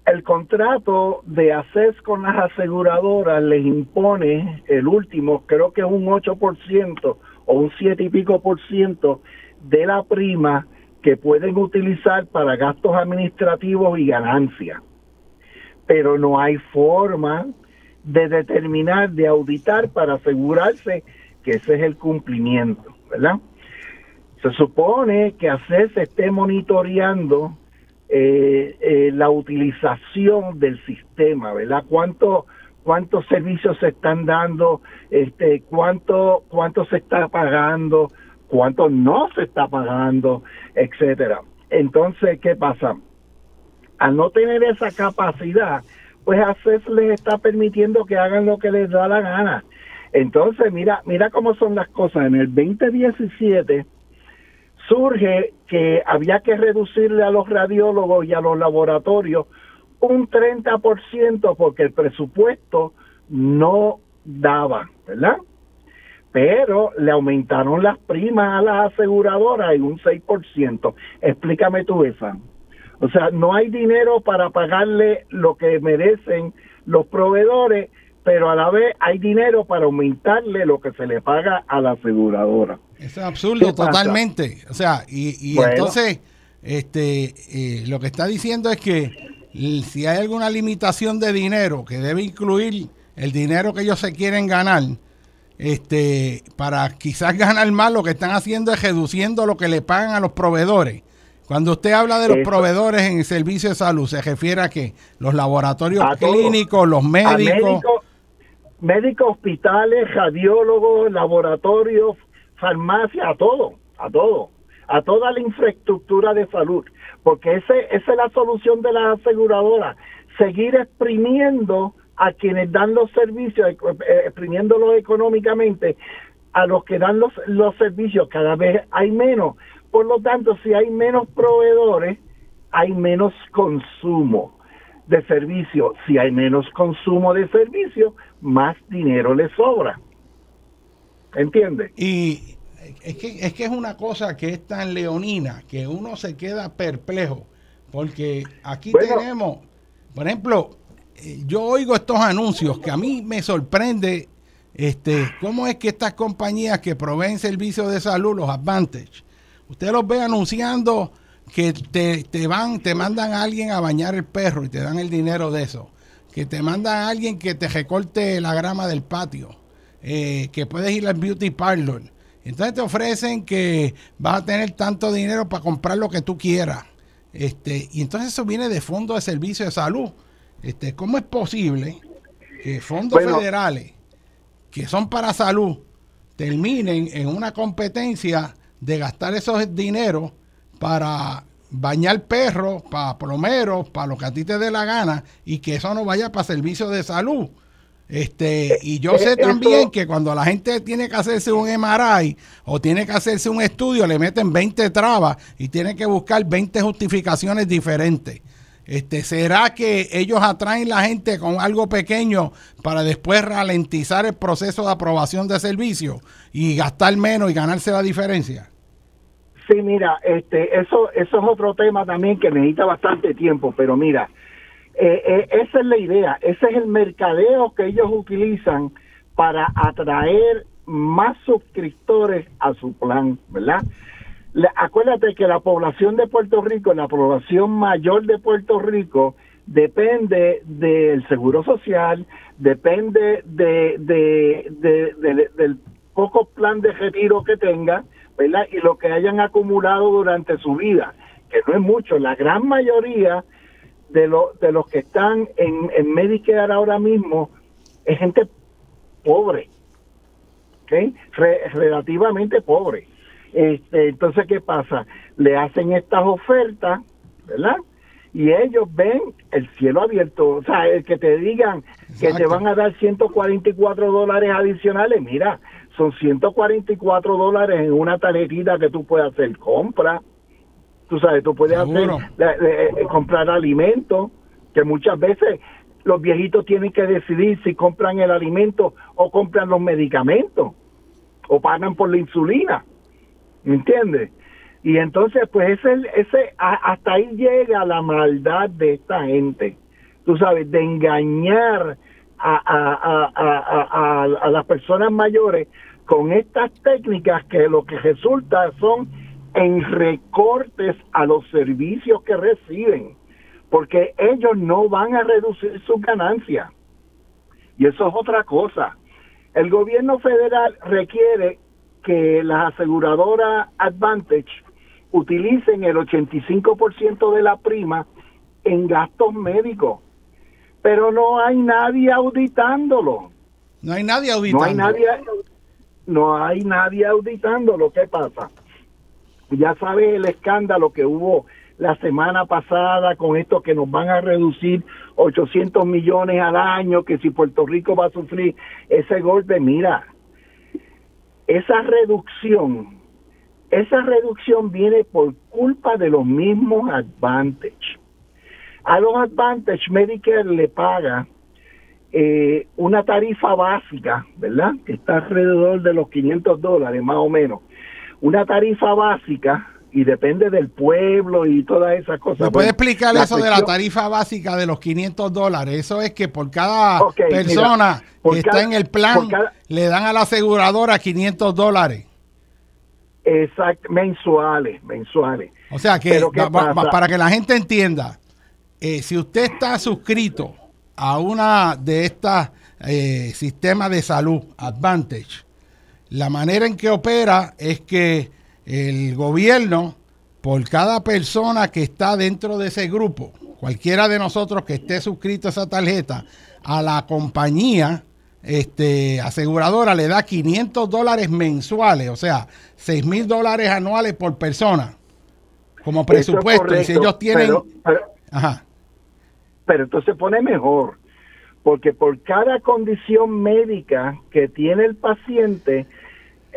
el contrato de ACES con las aseguradoras les impone el último, creo que es un 8% o un 7 y pico por ciento de la prima que pueden utilizar para gastos administrativos y ganancias. Pero no hay forma de determinar, de auditar para asegurarse que ese es el cumplimiento, ¿verdad? Se supone que ACES esté monitoreando eh, eh, la utilización del sistema, ¿verdad? ¿Cuánto, cuántos servicios se están dando, este, cuánto, cuánto se está pagando, cuánto no se está pagando, etcétera. Entonces, ¿qué pasa? Al no tener esa capacidad, pues ACES les está permitiendo que hagan lo que les da la gana. Entonces, mira, mira cómo son las cosas. En el 2017 surge que había que reducirle a los radiólogos y a los laboratorios un 30% porque el presupuesto no daba, ¿verdad? Pero le aumentaron las primas a las aseguradoras en un 6%. Explícame tú, esa. O sea, no hay dinero para pagarle lo que merecen los proveedores, pero a la vez hay dinero para aumentarle lo que se le paga a la aseguradora. Eso es absurdo totalmente. O sea, y, entonces, este, eh, lo que está diciendo es que si hay alguna limitación de dinero que debe incluir el dinero que ellos se quieren ganar, este, para quizás <laughs> ganar más, lo que están haciendo es reduciendo lo que le pagan a los proveedores. Cuando usted habla de los proveedores en el servicio de salud, se refiere a que los laboratorios clínicos, los médicos, médicos, hospitales, radiólogos, laboratorios, farmacia, a todo, a todo, a toda la infraestructura de salud, porque ese, esa es la solución de la aseguradora, seguir exprimiendo a quienes dan los servicios, eh, eh, exprimiéndolos económicamente, a los que dan los, los servicios, cada vez hay menos. Por lo tanto, si hay menos proveedores, hay menos consumo de servicio. Si hay menos consumo de servicio, más dinero le sobra. ¿Entiendes? Y es que, es que es una cosa que es tan leonina que uno se queda perplejo. Porque aquí tenemos, por ejemplo, eh, yo oigo estos anuncios que a mí me sorprende este, cómo es que estas compañías que proveen servicios de salud, los Advantage, usted los ve anunciando que te, te, van, te mandan a alguien a bañar el perro y te dan el dinero de eso, que te mandan a alguien que te recorte la grama del patio eh, que puedes ir al beauty parlor. Entonces te ofrecen que vas a tener tanto dinero para comprar lo que tú quieras. Este, y entonces eso viene de fondos de servicio de salud. Este, ¿Cómo es posible que fondos federales que son para salud terminen en una competencia de gastar esos dineros para bañar perros, para plomeros, para lo que a ti te dé la gana y que eso no vaya para servicio de salud? Este, y yo eh, sé también que cuando la gente tiene que hacerse un MRI o tiene que hacerse un estudio, le meten 20 trabas y tiene que buscar 20 justificaciones diferentes. Este, ¿Será que ellos atraen la gente con algo pequeño para después ralentizar el proceso de aprobación de servicio y gastar menos y ganarse la diferencia? Sí, mira, este, eso, eso es otro tema también que necesita bastante tiempo, pero mira, eh, eh, esa es la idea, ese es el mercadeo que ellos utilizan para atraer más suscriptores a su plan, ¿verdad? acuérdate que la población de Puerto Rico, la población mayor de Puerto Rico, depende del seguro social, depende de, del poco plan de retiro que tenga, ¿verdad? Y lo que hayan acumulado durante su vida, que no es mucho, la gran mayoría de, lo, de los que están en, en Medicare ahora mismo es gente pobre, ¿ok? relativamente pobre. Este, entonces, ¿qué pasa? Le hacen estas ofertas, ¿verdad? Y ellos ven el cielo abierto. O sea, el que te digan que te van a dar 144 dólares adicionales, mira, son 144 dólares en una tarjetita que tú puedes hacer compra. Tú sabes, tú puedes hacer, eh, comprar alimentos, que muchas veces los viejitos tienen que decidir si compran el alimento o compran los medicamentos o pagan por la insulina. ¿Me entiendes? Y entonces, pues ese, ese, hasta ahí llega la maldad de esta gente, tú sabes, de engañar a, a, a, a, las personas mayores con estas técnicas que lo que resulta son en recortes a los servicios que reciben, porque ellos no van a reducir sus ganancias. Y eso es otra cosa. El gobierno federal requiere que las aseguradoras Advantage utilicen el 85% de la prima en gastos médicos, pero no hay nadie auditándolo. No hay nadie auditándolo. No hay nadie, no hay nadie auditándolo. ¿Qué pasa? Ya sabes el escándalo que hubo la semana pasada con esto que nos van a reducir 800 millones al año, que si Puerto Rico va a sufrir ese golpe, mira, esa reducción, esa reducción viene por culpa de los mismos Advantage. A los Advantage Medicare le paga eh, una tarifa básica, ¿verdad? Que está alrededor de los 500 dólares más o menos. Una tarifa básica y depende del pueblo y todas esas cosas. ¿Me puede explicar eso de la tarifa básica de los 500 dólares? Eso es que por cada persona que está en el plan le dan a la aseguradora 500 dólares. Exacto, mensuales, mensuales. O sea que, para que la gente entienda, eh, si usted está suscrito a una de estas eh, sistemas de salud, Advantage, la manera en que opera es que el gobierno, por cada persona que está dentro de ese grupo, cualquiera de nosotros que esté suscrito a esa tarjeta, a la compañía este, aseguradora le da 500 dólares mensuales, o sea, 6 mil dólares anuales por persona, como presupuesto. y si ellos tienen... Pero, Ajá. pero entonces pone mejor, porque por cada condición médica que tiene el paciente,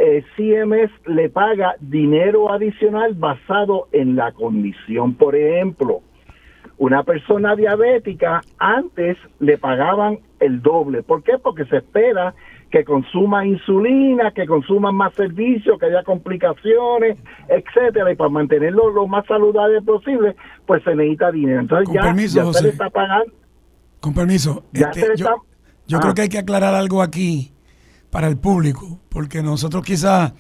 eh, CMS le paga dinero adicional basado en la condición. Por ejemplo, una persona diabética antes le pagaban el doble. ¿Por qué? Porque se espera que consuma insulina, que consuma más servicios, que haya complicaciones, etcétera, y para mantenerlo lo más saludable posible, pues se necesita dinero. Entonces Con ya, permiso, se le está pagando. Con permiso, este, yo, yo creo ah. que hay que aclarar algo aquí para el público, porque nosotros quizás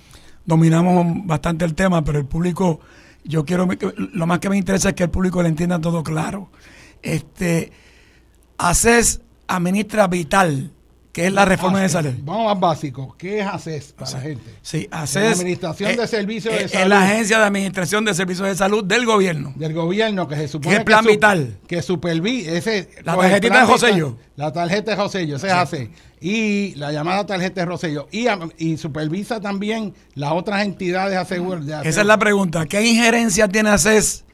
dominamos bastante el tema, pero el público, yo quiero, lo más que me interesa es que el público le entienda todo claro. Este, ACES administra Vital, que es la reforma de salud. Vamos más básico. ¿Qué es ACES para la gente? Sí, ACES. Administración de Servicios de Salud. Es la Agencia de Administración de Servicios de Salud del gobierno. Del gobierno, que se supone. ¿Qué es Plan Vital? Que supervisa. Ese, la tarjetita de Josello. La tarjeta de Josello, ese es ACES. Y la llamada tarjeta de Rosello. Y, y supervisa también las otras entidades aseguradas. Esa es la pregunta. ¿Qué injerencia tiene ACES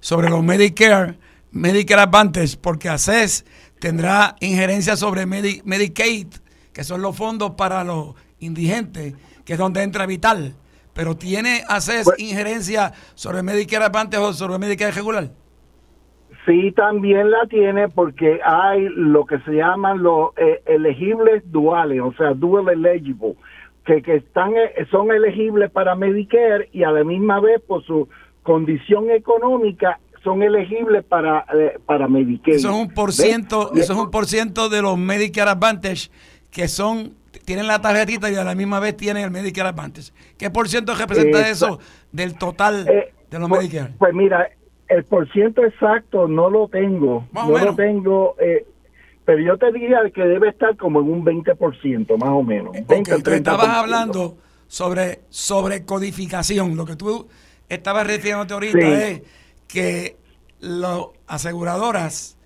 sobre los Medicare, Medicare Advantage? Porque ACES tendrá injerencia sobre Medicaid, que son los fondos para los indigentes, que es donde entra Vital. Pero ¿tiene ACES pues- injerencia sobre Medicare Advantage o sobre Medicare regular? Sí, también la tiene porque hay lo que se llaman los eh, elegibles duales, o sea, dual eligible, que, que están eh, son elegibles para Medicare y a la misma vez por su condición económica son elegibles para, eh, para Medicare. Eso es un por ciento, eso es un por ciento de los Medicare Advantage que son tienen la tarjetita y a la misma vez tienen el Medicare Advantage. ¿Qué por ciento representa eso del total eh, de los pues, Medicare? Pues mira, el por ciento exacto no lo tengo, no lo tengo, eh, pero yo te diría que debe estar como en un 20%, más o menos. Porque tú estabas hablando sobre, sobre codificación, lo que tú estabas refiriéndote ahorita es que las aseguradoras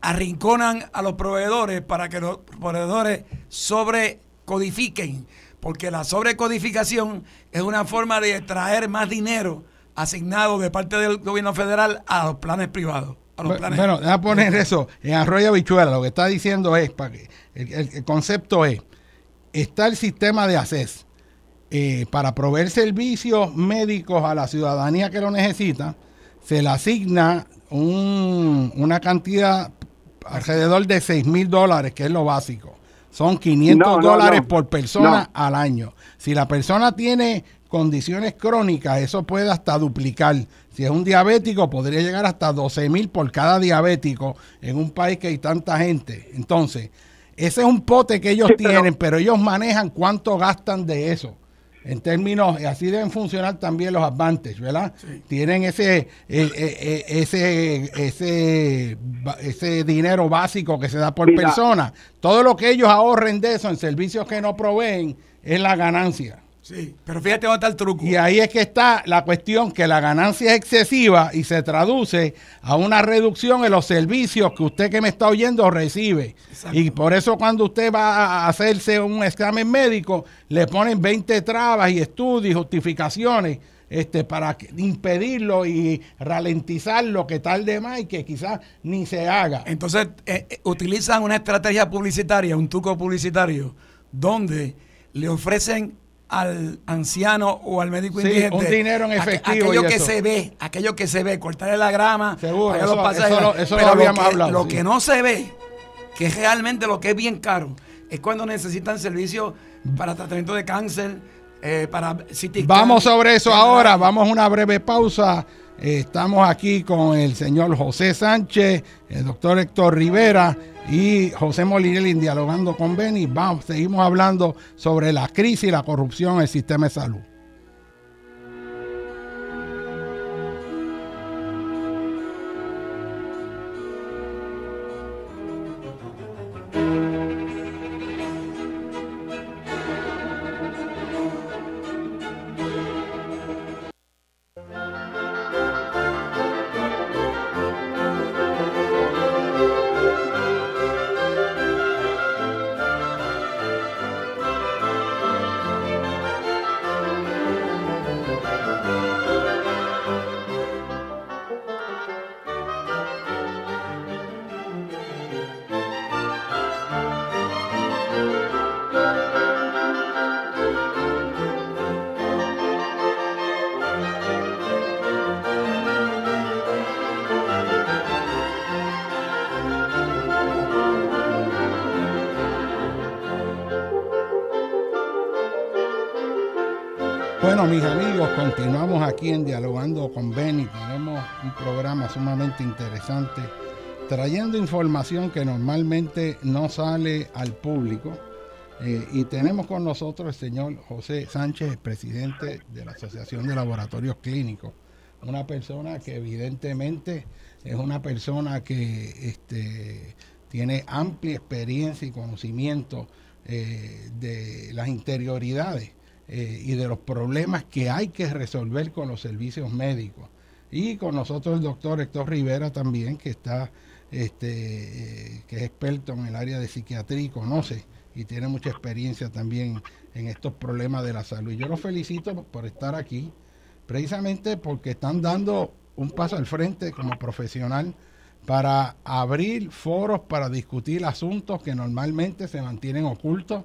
arrinconan a los proveedores para que los proveedores sobrecodifiquen, porque la sobrecodificación es una forma de traer más dinero asignado de parte del gobierno federal a los planes privados. bueno, déjame poner eso en Arroyo Bichuela. Lo que está diciendo es, para que, el, concepto es, está el sistema de ACES eh, para proveer servicios médicos a la ciudadanía que lo necesita, se le asigna una cantidad alrededor de 6 mil dólares, que es lo básico. Son 500 dólares por persona al año. Si la persona tiene condiciones crónicas, eso puede hasta duplicar. Si es un diabético, podría llegar hasta 12 mil por cada diabético en un país que hay tanta gente. Entonces, ese es un pote que ellos tienen, pero ellos manejan cuánto gastan de eso en términos, así deben funcionar también los advances, ¿verdad? Tienen ese, eh, eh, eh, ese, ese, ese dinero básico que se da por persona. Todo lo que ellos ahorren de eso en servicios que no proveen es la ganancia. Sí, pero fíjate dónde está el truco. Y ahí es que está la cuestión que la ganancia es excesiva y se traduce a una reducción en los servicios que usted que me está oyendo recibe. Y por eso cuando usted va a hacerse un examen médico, le ponen 20 trabas y estudios y justificaciones este, para impedirlo y ralentizar lo que tarde más y que quizás ni se haga. Entonces, eh, eh, utilizan una estrategia publicitaria, un truco publicitario, donde le ofrecen al anciano o al médico sí, indigente. Un dinero en efectivo. Aquello que se ve, aquello que se ve, cortarle la grama, Seguro, eso, lo, habíamos hablado. Lo que no se ve, que es realmente lo que es bien caro, es cuando necesitan servicios para tratamiento de cáncer, eh, para Vamos sobre eso ahora, vamos a una breve pausa. Eh, estamos aquí con el señor José Sánchez, el doctor Héctor Rivera y José Molinelli dialogando con Benny. Vamos, seguimos hablando sobre la crisis y la corrupción en el sistema de salud. Aquí en Dialogando con Benny. Tenemos un programa sumamente interesante, trayendo información que normalmente no sale al público. Eh, y tenemos con nosotros el señor José Sánchez, presidente de la Asociación de Laboratorios Clínicos. Una persona que evidentemente es una persona que este, tiene amplia experiencia y conocimiento eh, de las interioridades eh, y de los problemas que hay que resolver con los servicios médicos. Y con nosotros el doctor Héctor Rivera también, que está, este, eh, que es experto en el área de psiquiatría y conoce y tiene mucha experiencia también en estos problemas de la salud. Yo los felicito por estar aquí, precisamente porque están dando un paso al frente como profesional para abrir foros para discutir asuntos que normalmente se mantienen ocultos,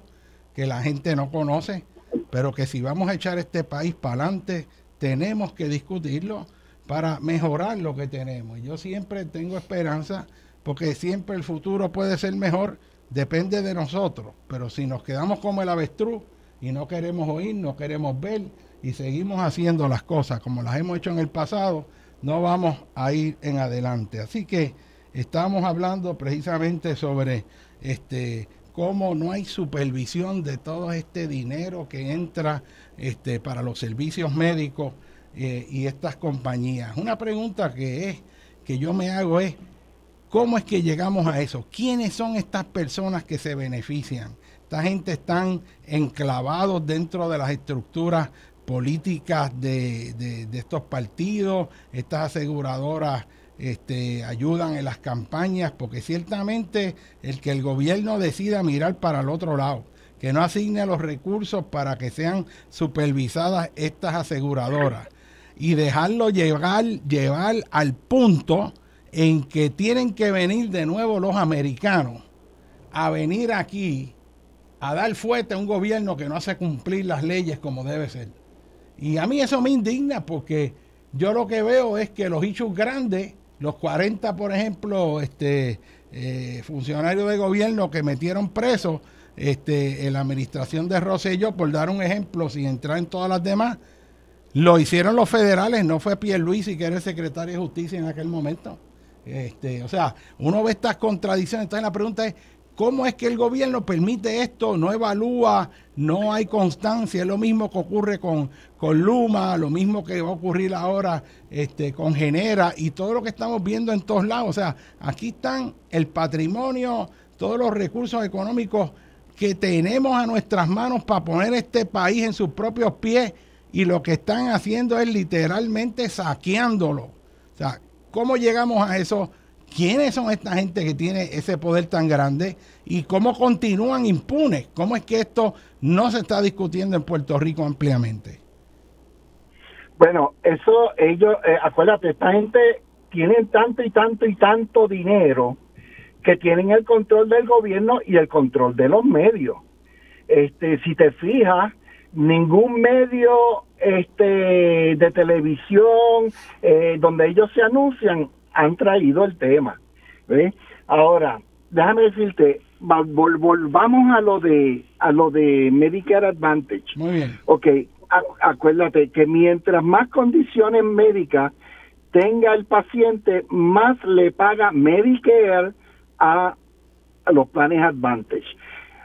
que la gente no conoce pero que si vamos a echar este país para adelante, tenemos que discutirlo para mejorar lo que tenemos. Y yo siempre tengo esperanza, porque siempre el futuro puede ser mejor, depende de nosotros, pero si nos quedamos como el avestruz y no queremos oír, no queremos ver y seguimos haciendo las cosas como las hemos hecho en el pasado, no vamos a ir en adelante. Así que estamos hablando precisamente sobre este cómo no hay supervisión de todo este dinero que entra este, para los servicios médicos eh, y estas compañías. Una pregunta que es que yo me hago es cómo es que llegamos a eso. ¿Quiénes son estas personas que se benefician? Esta gente están enclavados dentro de las estructuras políticas de, de, estos partidos, estas aseguradoras este, ayudan en las campañas, porque ciertamente el que el gobierno decida mirar para el otro lado, que no asigne los recursos para que sean supervisadas estas aseguradoras y dejarlo llegar, llevar al punto en que tienen que venir de nuevo los americanos a venir aquí a dar fuerte a un gobierno que no hace cumplir las leyes como debe ser. Y a mí eso me indigna porque yo lo que veo es que los hechos grandes, los 40, por ejemplo, este, eh, funcionarios de gobierno que metieron presos este, en la administración de Rosselló, por dar un ejemplo, sin entrar en todas las demás, lo hicieron los federales, no fue Pierluisi que era el secretario de justicia en aquel momento. Este, o sea, uno ve estas contradicciones. Entonces la pregunta es, ¿cómo es que el gobierno permite esto? No evalúa, no hay constancia. Es lo mismo que ocurre con, con Luma, lo mismo que va a ocurrir ahora este, con Genera y todo lo que estamos viendo en todos lados. O sea, aquí están el patrimonio, todos los recursos económicos que tenemos a nuestras manos para poner este país en sus propios pies y lo que están haciendo es literalmente saqueándolo. O sea, ¿cómo llegamos a eso? ¿Quiénes son esta gente que tiene ese poder tan grande? ¿Y cómo continúan impunes? ¿Cómo es que esto no se está discutiendo en Puerto Rico ampliamente? Bueno, eso ellos, eh, acuérdate, esta gente tiene tanto y tanto y tanto dinero que tienen el control del gobierno y el control de los medios. Este, si te fijas, ningún medio este de televisión eh, donde ellos se anuncian han traído el tema ahora déjame decirte volvamos a lo de a lo de Medicare Advantage. Muy bien. Ok acuérdate que mientras más condiciones médicas tenga el paciente más le paga Medicare a, a los planes Advantage.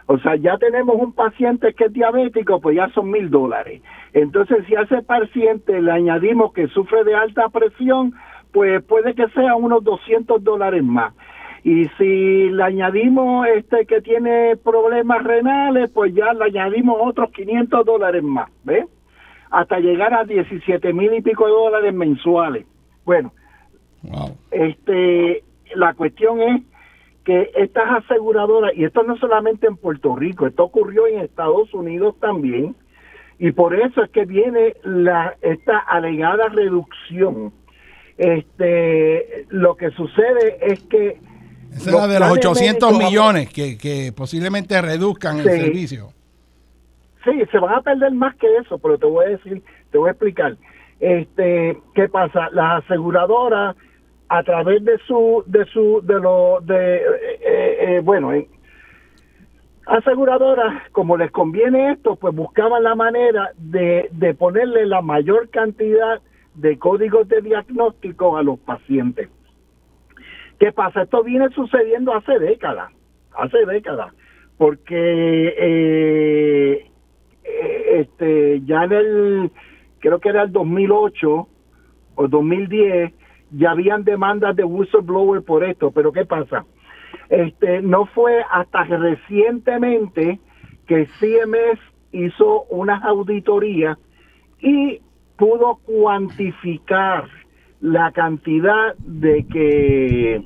O sea, ya tenemos un paciente que es diabético, pues ya son mil dólares. Entonces, si a ese paciente le añadimos que sufre de alta presión, pues puede que sea unos 200 dólares más. Y si le añadimos este que tiene problemas renales, pues ya le añadimos otros 500 dólares más, ¿ves? Hasta llegar a 17 mil y pico de dólares mensuales. Bueno, este, la cuestión es que estas aseguradoras, y esto no solamente en Puerto Rico, esto ocurrió en Estados Unidos también, y por eso es que viene la esta alegada reducción. Este, lo que sucede es que esa de los 800 millones que, que posiblemente reduzcan el servicio. Sí, se van a perder más que eso, pero te voy a decir, te voy a explicar. Este, ¿qué pasa? Las aseguradoras a través de su de su de lo de eh, eh, eh bueno aseguradoras como les conviene esto pues buscaban la manera de, de ponerle la mayor cantidad de códigos de diagnóstico a los pacientes qué pasa esto viene sucediendo hace décadas hace décadas porque eh, este ya en el creo que era el 2008 o 2010 ya habían demandas de whistleblower por esto, pero ¿qué pasa? Este, no fue hasta recientemente que CMS hizo unas auditorías y pudo cuantificar la cantidad de que,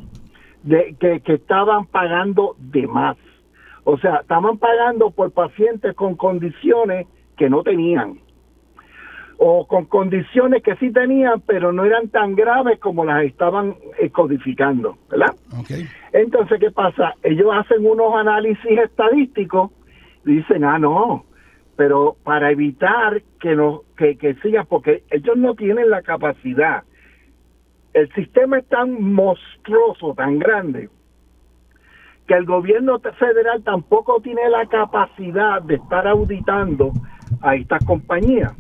de, que, que estaban pagando de más. O sea, estaban pagando por pacientes con condiciones que no tenían o con condiciones que sí tenían, pero no eran tan graves como las estaban eh, codificando, ¿verdad? Entonces, ¿qué pasa? Ellos hacen unos análisis estadísticos y dicen, ah, no, pero para evitar que, no, que, que siga, porque ellos no tienen la capacidad. El sistema es tan monstruoso, tan grande, que el gobierno federal tampoco tiene la capacidad de estar auditando a estas compañías.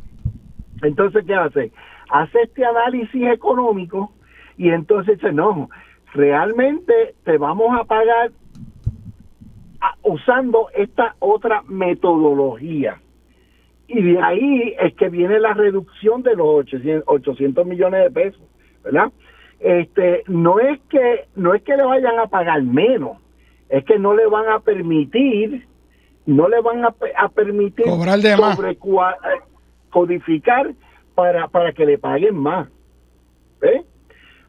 Entonces, ¿qué hace? Hace este análisis económico y entonces dice, no, realmente te vamos a pagar usando esta otra metodología. Y de ahí es que viene la reducción de los 800, 800 millones de pesos, ¿verdad? Este, no es que no es que le vayan a pagar menos, es que no le van a permitir no le van a, permitir cobrar de más codificar para, para que le paguen más.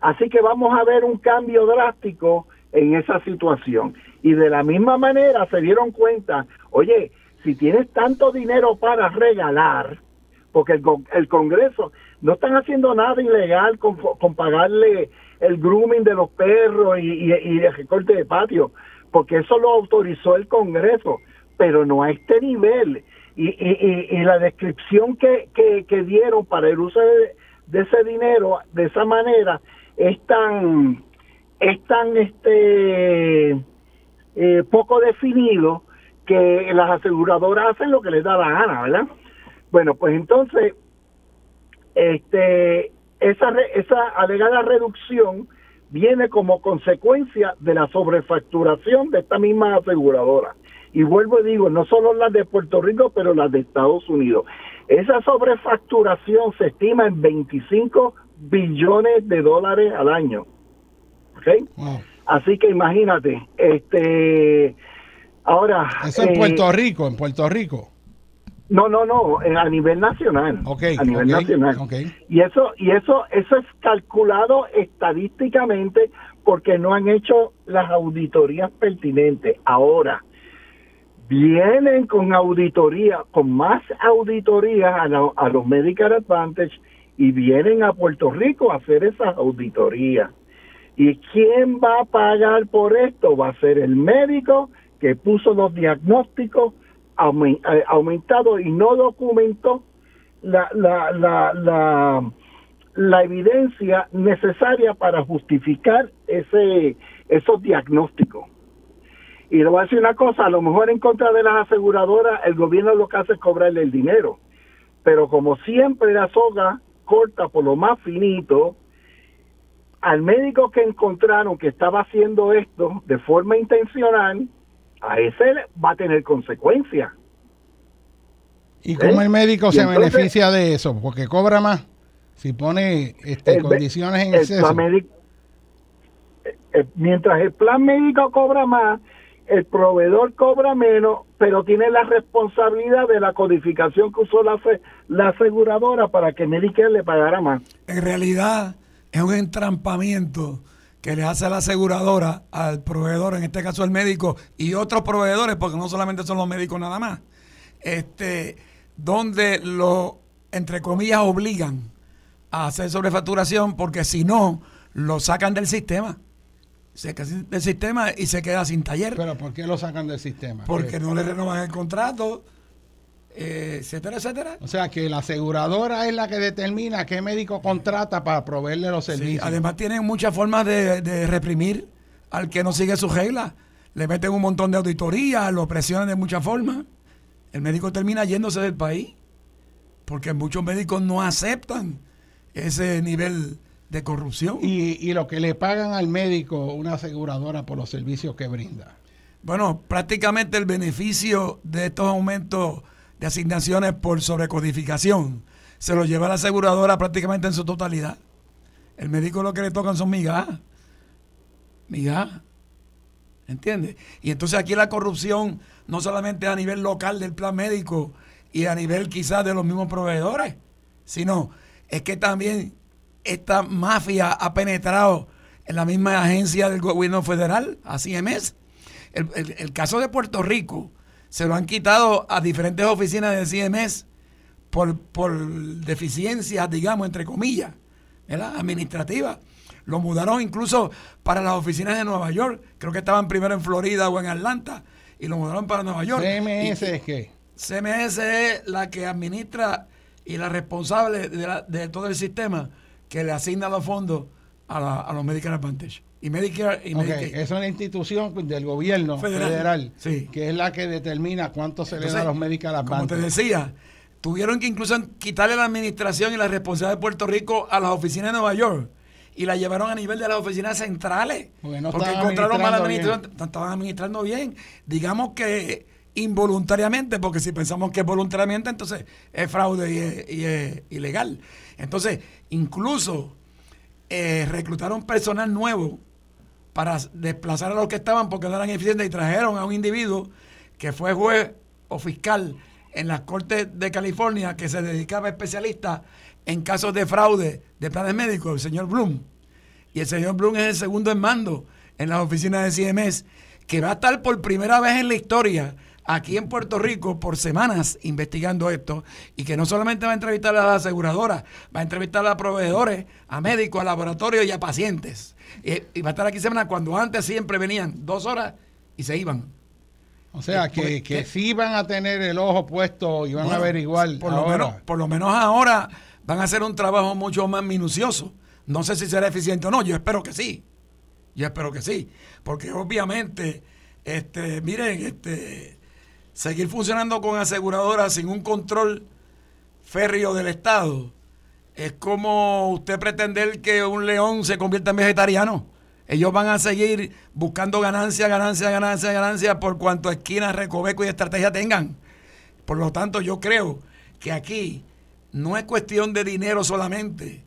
Así que vamos a ver un cambio drástico en esa situación. Y de la misma manera se dieron cuenta, oye, si tienes tanto dinero para regalar, porque el, Congreso no están haciendo nada ilegal con, pagarle el grooming de los perros y, el recorte de patio, porque eso lo autorizó el Congreso, pero no a este nivel. Y, y, y la descripción que, dieron para el uso de, ese dinero de esa manera es tan, es tan este, eh, poco definido que las aseguradoras hacen lo que les da la gana, ¿verdad? Bueno, pues entonces, este, esa, esa alegada reducción viene como consecuencia de la sobrefacturación de esta misma aseguradora. Y vuelvo y digo, no solo las de Puerto Rico, pero las de Estados Unidos. Esa sobrefacturación se estima en 25 billones de dólares al año. ¿Ok? Así que imagínate, este, ahora... Eso en Puerto eh, Rico, en Puerto Rico. No, no, no, a nivel nacional. a nivel nacional. Y eso, y eso, eso es calculado estadísticamente porque no han hecho las auditorías pertinentes. Ahora, vienen con auditoría, con más auditorías a, a los Medicare Advantage y vienen a Puerto Rico a hacer esas auditorías. ¿Y quién va a pagar por esto? Va a ser el médico que puso los diagnósticos eh, aumentado y no documentó la, la, la, la, evidencia necesaria para justificar ese esos diagnósticos. Y le voy a decir una cosa, a lo mejor en contra de las aseguradoras el gobierno lo que hace es cobrarle el dinero, pero como siempre la soga corta por lo más finito, al médico que encontraron que estaba haciendo esto de forma intencional, a ese va a tener consecuencias. ¿Y cómo el médico se beneficia de eso? Porque cobra más si pone este, condiciones en exceso. Eh, eh, mientras el plan médico cobra más, el proveedor cobra menos, pero tiene la responsabilidad de la codificación que usó la, la aseguradora para que Medicare le pagara más. En realidad es un entrampamiento que le hace la aseguradora al proveedor, en este caso el médico, y otros proveedores, porque no solamente son los médicos nada más, este, donde lo, entre comillas, obligan a hacer sobrefacturación, porque si no, lo sacan del sistema. Se del sistema y se queda sin taller. ¿Pero por qué lo sacan del sistema? Porque no le renovan el contrato, eh, etcétera, etcétera. O sea que la aseguradora es la que determina qué médico contrata para proveerle los servicios. además tienen muchas formas de, reprimir al que no sigue sus reglas. Le meten un montón de auditorías, lo presionan de muchas formas. El médico termina yéndose del país porque muchos médicos no aceptan ese nivel de corrupción. Y, y lo que le pagan al médico una aseguradora por los servicios que brinda. Bueno, prácticamente el beneficio de estos aumentos de asignaciones por sobrecodificación se lo lleva la aseguradora prácticamente en su totalidad. El médico lo que le tocan son migajas. Migajas. ¿Entiendes? Y entonces aquí la corrupción no solamente a nivel local del plan médico y a nivel quizás de los mismos proveedores, sino es que también esta mafia ha penetrado en la misma agencia del gobierno federal, a CMS. el caso de Puerto Rico, se lo han quitado a diferentes oficinas de CMS por, por deficiencias, digamos, entre comillas, ¿verdad? administrativas. Lo mudaron incluso para las oficinas de Nueva York. Creo que estaban primero en Florida o en Atlanta y lo mudaron para Nueva York. ¿CMS es qué? CMS es la que administra y la responsable de, todo el sistema que le asigna los fondos a, a los Medicare Advantage y Medicare y Es una institución del gobierno federal, que es la que determina cuánto se le da a los Medicare Como te decía, tuvieron que incluso quitarle la administración y la responsabilidad de Puerto Rico a las oficinas de Nueva York y la llevaron a nivel de las oficinas centrales. Porque, no encontraron mala administración, estaban administrando bien. Digamos que involuntariamente, porque si pensamos que es voluntariamente, entonces es fraude y es, ilegal. Entonces, incluso eh, reclutaron personal nuevo para desplazar a los que estaban porque no eran eficientes y trajeron a un individuo que fue juez o fiscal en las Cortes de California que se dedicaba a especialistas en casos de fraude de planes médicos, el señor Bloom. Y el señor Bloom es el segundo en mando en las oficinas de CMS, que va a estar por primera vez en la historia aquí en Puerto Rico por semanas investigando esto y que no solamente va a entrevistar a las aseguradoras, va a entrevistar a proveedores, a médicos, a laboratorios y a pacientes. Y, va a estar aquí semanas cuando antes siempre venían dos horas y se iban. O sea, que, que, sí van a tener el ojo puesto y van a averiguar. Por lo, menos, por lo menos ahora van a hacer un trabajo mucho más minucioso. No sé si será eficiente o no, yo espero que sí. Yo espero que sí. Porque obviamente, este, miren, este, seguir funcionando con aseguradoras sin un control férreo del Estado es como usted pretender que un león se convierta en vegetariano. Ellos van a seguir buscando ganancia, ganancia, ganancia, ganancia por cuanto esquinas, recoveco y estrategia tengan. Por lo tanto, yo creo que aquí no es cuestión de dinero solamente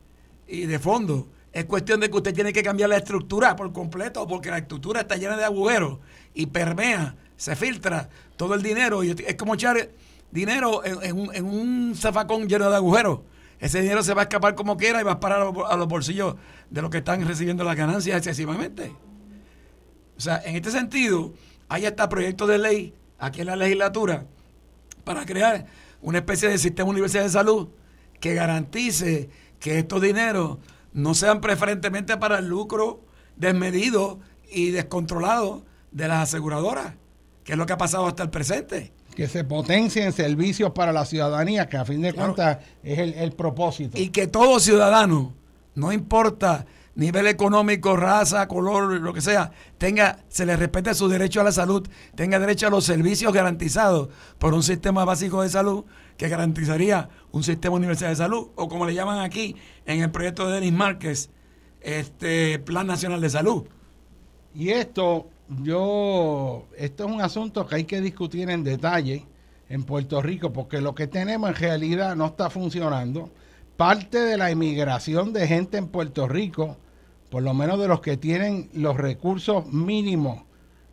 y de fondo. Es cuestión de que usted tiene que cambiar la estructura por completo, porque la estructura está llena de agujeros y permea, se filtra todo el dinero. Y es como echar dinero en, un, en un zafacón lleno de agujeros ese dinero se va a escapar como quiera y va a parar a los bolsillos de los que están recibiendo las ganancias excesivamente. O sea, en este sentido, hay hasta proyectos de ley aquí en la legislatura para crear una especie de sistema universal de salud que garantice que estos dineros no sean preferentemente para el lucro desmedido y descontrolado de las aseguradoras, que es lo que ha pasado hasta el presente que se potencien servicios para la ciudadanía, que a fin de cuentas es el, propósito. Y que todo ciudadano, no importa nivel económico, raza, color, lo que sea, tenga, se le respete su derecho a la salud, tenga derecho a los servicios garantizados por un sistema básico de salud que garantizaría un sistema universal de salud, o como le llaman aquí en el proyecto de Denis Márquez, este Plan Nacional de Salud. Y esto yo, esto es un asunto que hay que discutir en detalle en Puerto Rico, porque lo que tenemos en realidad no está funcionando. Parte de la inmigración de gente en Puerto Rico, por lo menos de los que tienen los recursos mínimos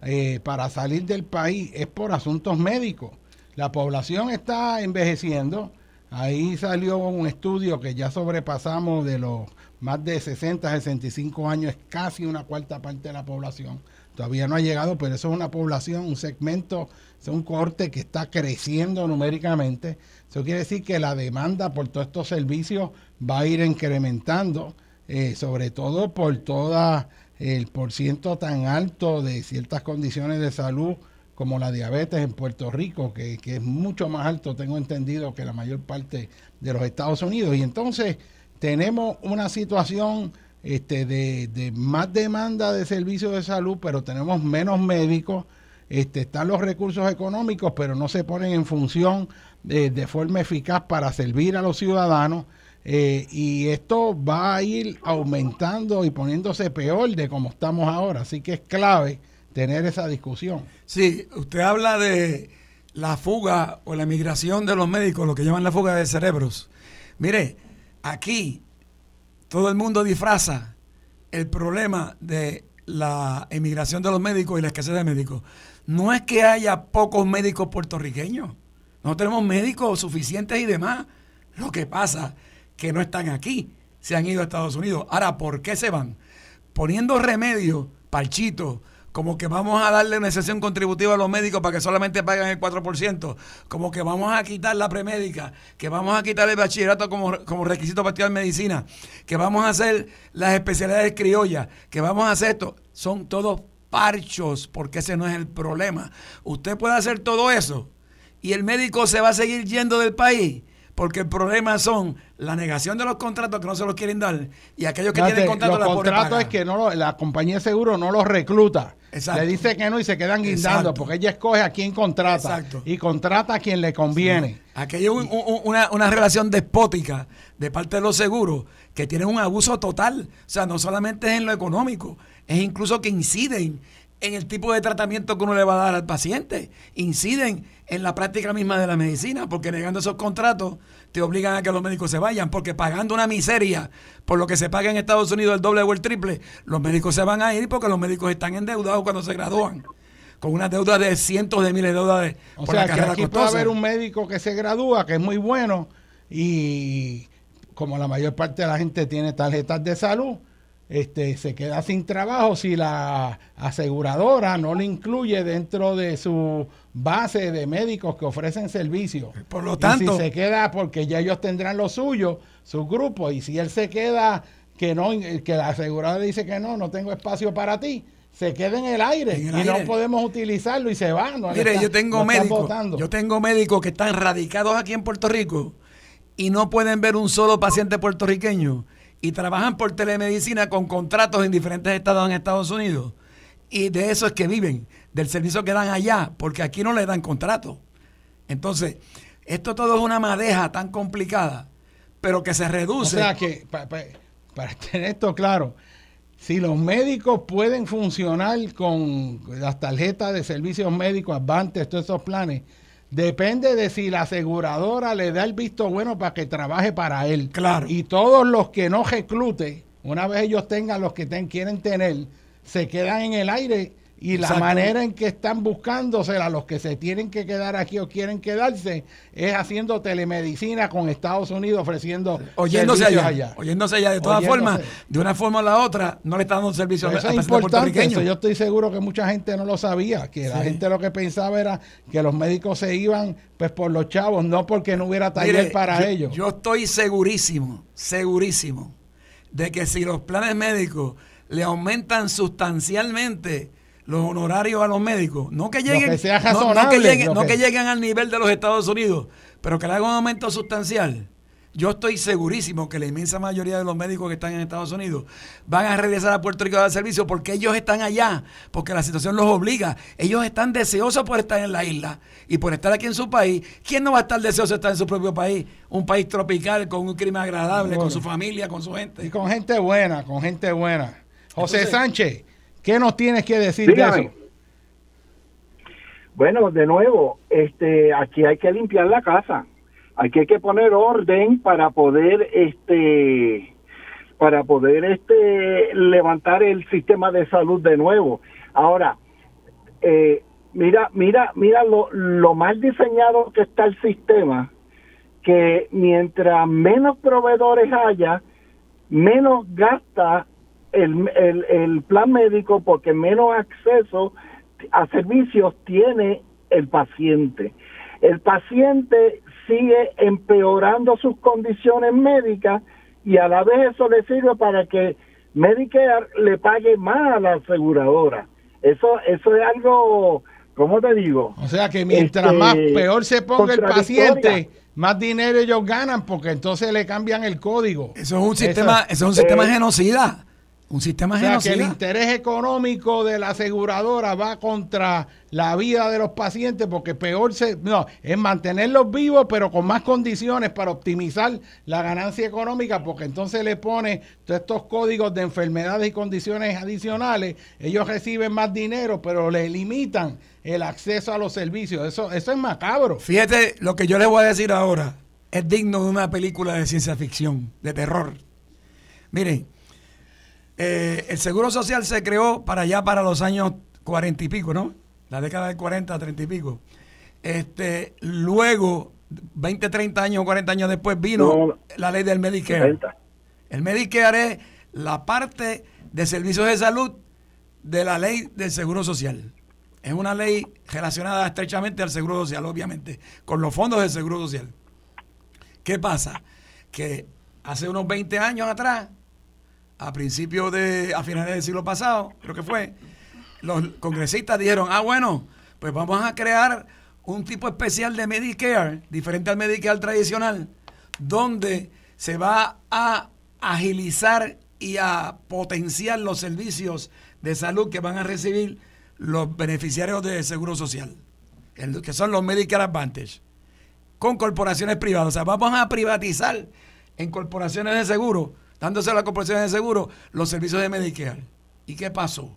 eh, para salir del país, es por asuntos médicos. La población está envejeciendo. Ahí salió un estudio que ya sobrepasamos de los más de 60, 65 años, es casi una cuarta parte de la población todavía no ha llegado, pero eso es una población, un segmento, es un corte que está creciendo numéricamente. Eso quiere decir que la demanda por todos estos servicios va a ir incrementando, eh, sobre todo por todo el porciento tan alto de ciertas condiciones de salud como la diabetes en Puerto Rico, que, que es mucho más alto, tengo entendido, que la mayor parte de los Estados Unidos. Y entonces tenemos una situación este, de, más demanda de servicios de salud, pero tenemos menos médicos. Este, están los recursos económicos, pero no se ponen en función de, forma eficaz para servir a los ciudadanos. Eh, y esto va a ir aumentando y poniéndose peor de como estamos ahora. Así que es clave tener esa discusión. Sí, usted habla de la fuga o la migración de los médicos, lo que llaman la fuga de cerebros. Mire, aquí todo el mundo disfraza el problema de la emigración de los médicos y la escasez de médicos. No es que haya pocos médicos puertorriqueños. No tenemos médicos suficientes y demás. Lo que pasa que no están aquí, se han ido a Estados Unidos. Ahora, ¿por qué se van? Poniendo remedio, parchito, como que vamos a darle una excepción contributiva a los médicos para que solamente paguen el 4%, como que vamos a quitar la premédica, que vamos a quitar el bachillerato como, como requisito para estudiar medicina, que vamos a hacer las especialidades criollas, que vamos a hacer esto, son todos parchos, porque ese no es el problema. Usted puede hacer todo eso y el médico se va a seguir yendo del país porque el problema son la negación de los contratos que no se los quieren dar y aquellos que tienen contratos los contratos es que no la compañía de seguro no los recluta le dice que no y se quedan guindando porque ella escoge a quién contrata y contrata a quien le conviene. Aquí hay una, una, relación despótica de parte de los seguros que tienen un abuso total. O sea, no solamente es en lo económico, es incluso que inciden en el tipo de tratamiento que uno le va a dar al paciente. Inciden en la práctica misma de la medicina, porque negando esos contratos te obligan a que los médicos se vayan, porque pagando una miseria por lo que se paga en Estados Unidos el doble o el triple, los médicos se van a ir porque los médicos están endeudados cuando se gradúan. con una deuda de cientos de miles de dólares. O sea, que aquí puede haber un médico que se gradúa, que es muy bueno, y como la mayor parte de la gente tiene tarjetas de salud, este, se queda sin trabajo si la aseguradora no le incluye dentro de su base de médicos que ofrecen servicios. Por lo tanto, si se queda porque ya ellos tendrán lo suyo, su grupo, y si él se queda que no, que la aseguradora dice que no, no tengo espacio para ti, se queda en el aire y no podemos utilizarlo y se va. Mire, yo tengo médicos, yo tengo médicos que están radicados aquí en Puerto Rico y no pueden ver un solo paciente puertorriqueño y trabajan por telemedicina con contratos en diferentes estados en Estados Unidos. Y de eso es que viven, del servicio que dan allá, porque aquí no le dan contrato. Entonces, esto todo es una madeja tan complicada, pero que se reduce. O sea que, para tener esto claro, si los médicos pueden funcionar con las tarjetas de servicios médicos, Advantes, todos esos planes, Depende de si la aseguradora le da el visto bueno para que trabaje para él. Claro. Y todos los que no reclute, una vez ellos tengan los que quieren tener, se quedan en el aire y la manera en que están buscándosela, los que se tienen que quedar aquí o quieren quedarse, es haciendo telemedicina con Estados Unidos ofreciendo oyéndose allá, Oyéndose allá. De todas formas, de una forma o la otra, no le están dando servicio a, es importante. Eso yo estoy seguro que mucha gente no lo sabía, que la gente lo que pensaba era que los médicos se iban pues por los chavos, no porque no hubiera taller para ellos. Yo estoy segurísimo, segurísimo, de que si los planes médicos le aumentan sustancialmente los honorarios a los médicos. No que lleguen, no, que lleguen, no que lleguen al nivel de los Estados Unidos, pero que le hagan un aumento sustancial. Yo estoy segurísimo que la inmensa mayoría de los médicos que están en Estados Unidos van a regresar a Puerto Rico a dar servicio porque ellos están allá, porque la situación los obliga. Ellos están deseosos por estar en la isla y por estar aquí en su país. ¿Quién no va a estar deseoso de estar en su propio país? Un país tropical con un clima agradable, con su familia, con su gente. Y con gente buena, con gente buena. José Sánchez, ¿Qué nos tienes que decir de eso? Bueno, de nuevo, este, aquí hay que limpiar la casa. Aquí hay que poner orden para poder, este, para poder, este, levantar el sistema de salud de nuevo. Ahora, eh, mira, mira, mira lo, lo mal diseñado que está el sistema, que mientras menos proveedores haya, menos gasta el, el, el plan médico porque menos acceso a servicios tiene el paciente. El paciente sigue empeorando sus condiciones médicas y a la vez eso le sirve para que Medicare le pague más a la aseguradora. Eso, eso es algo, ¿cómo te digo? O sea que mientras este, más peor se ponga el paciente, más dinero ellos ganan porque entonces le cambian el código. Eso es un sistema, eso, es un sistema eh, genocida. Un sistema o que el interés económico de la aseguradora va contra la vida de los pacientes porque peor se, no, es mantenerlos vivos pero con más condiciones para optimizar la ganancia económica porque entonces le pone todos estos códigos de enfermedades y condiciones adicionales, ellos reciben más dinero pero le limitan el acceso a los servicios. Eso, eso es macabro. Fíjate, lo que yo les voy a decir ahora es digno de una película de ciencia ficción, de terror. Miren, eh, el Seguro Social se creó para allá, para los años cuarenta y pico, ¿no? La década de 40, 30 y pico. Este, luego, 20, 30 años, 40 años después, vino la ley del Medicare. El Medicare es la parte de servicios de salud de la ley del Seguro Social. Es una ley relacionada estrechamente al Seguro Social, obviamente, con los fondos del Seguro Social. ¿Qué pasa? Que hace unos 20 años atrás, a principios de, a finales del siglo pasado, creo que fue, los congresistas dijeron, ah, bueno, pues vamos a crear un tipo especial de Medicare, diferente al Medicare tradicional, donde se va a agilizar y a potenciar los servicios de salud que van a recibir los beneficiarios de Seguro Social, que son los Medicare Advantage, con corporaciones privadas. O sea, vamos a privatizar en corporaciones de seguro dándose a la corporación de seguro los servicios de Medicare. ¿Y qué pasó?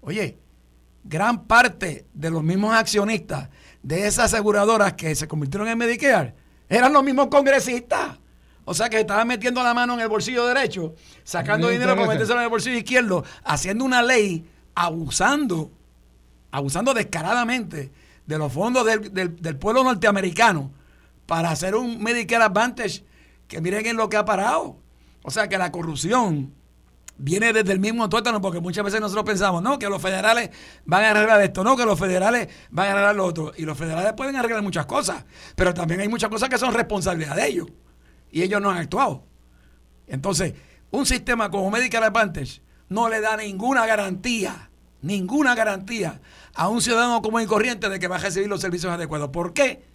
Oye, gran parte de los mismos accionistas de esas aseguradoras que se convirtieron en Medicare eran los mismos congresistas. O sea que estaban metiendo la mano en el bolsillo derecho, sacando dinero para meterse en el bolsillo izquierdo, haciendo una ley abusando abusando descaradamente de los fondos del, pueblo norteamericano para hacer un Medicare Advantage que miren en lo que ha parado. O sea que la corrupción viene desde el mismo tuétano, porque muchas veces nosotros pensamos, no, que los federales van a arreglar esto, no, que los federales van a arreglar lo otro. Y los federales pueden arreglar muchas cosas, pero también hay muchas cosas que son responsabilidad de ellos. Y ellos no han actuado. Entonces, un sistema como Medicare Advantage no le da ninguna garantía, ninguna garantía a un ciudadano común y corriente de que va a recibir los servicios adecuados. ¿Por qué?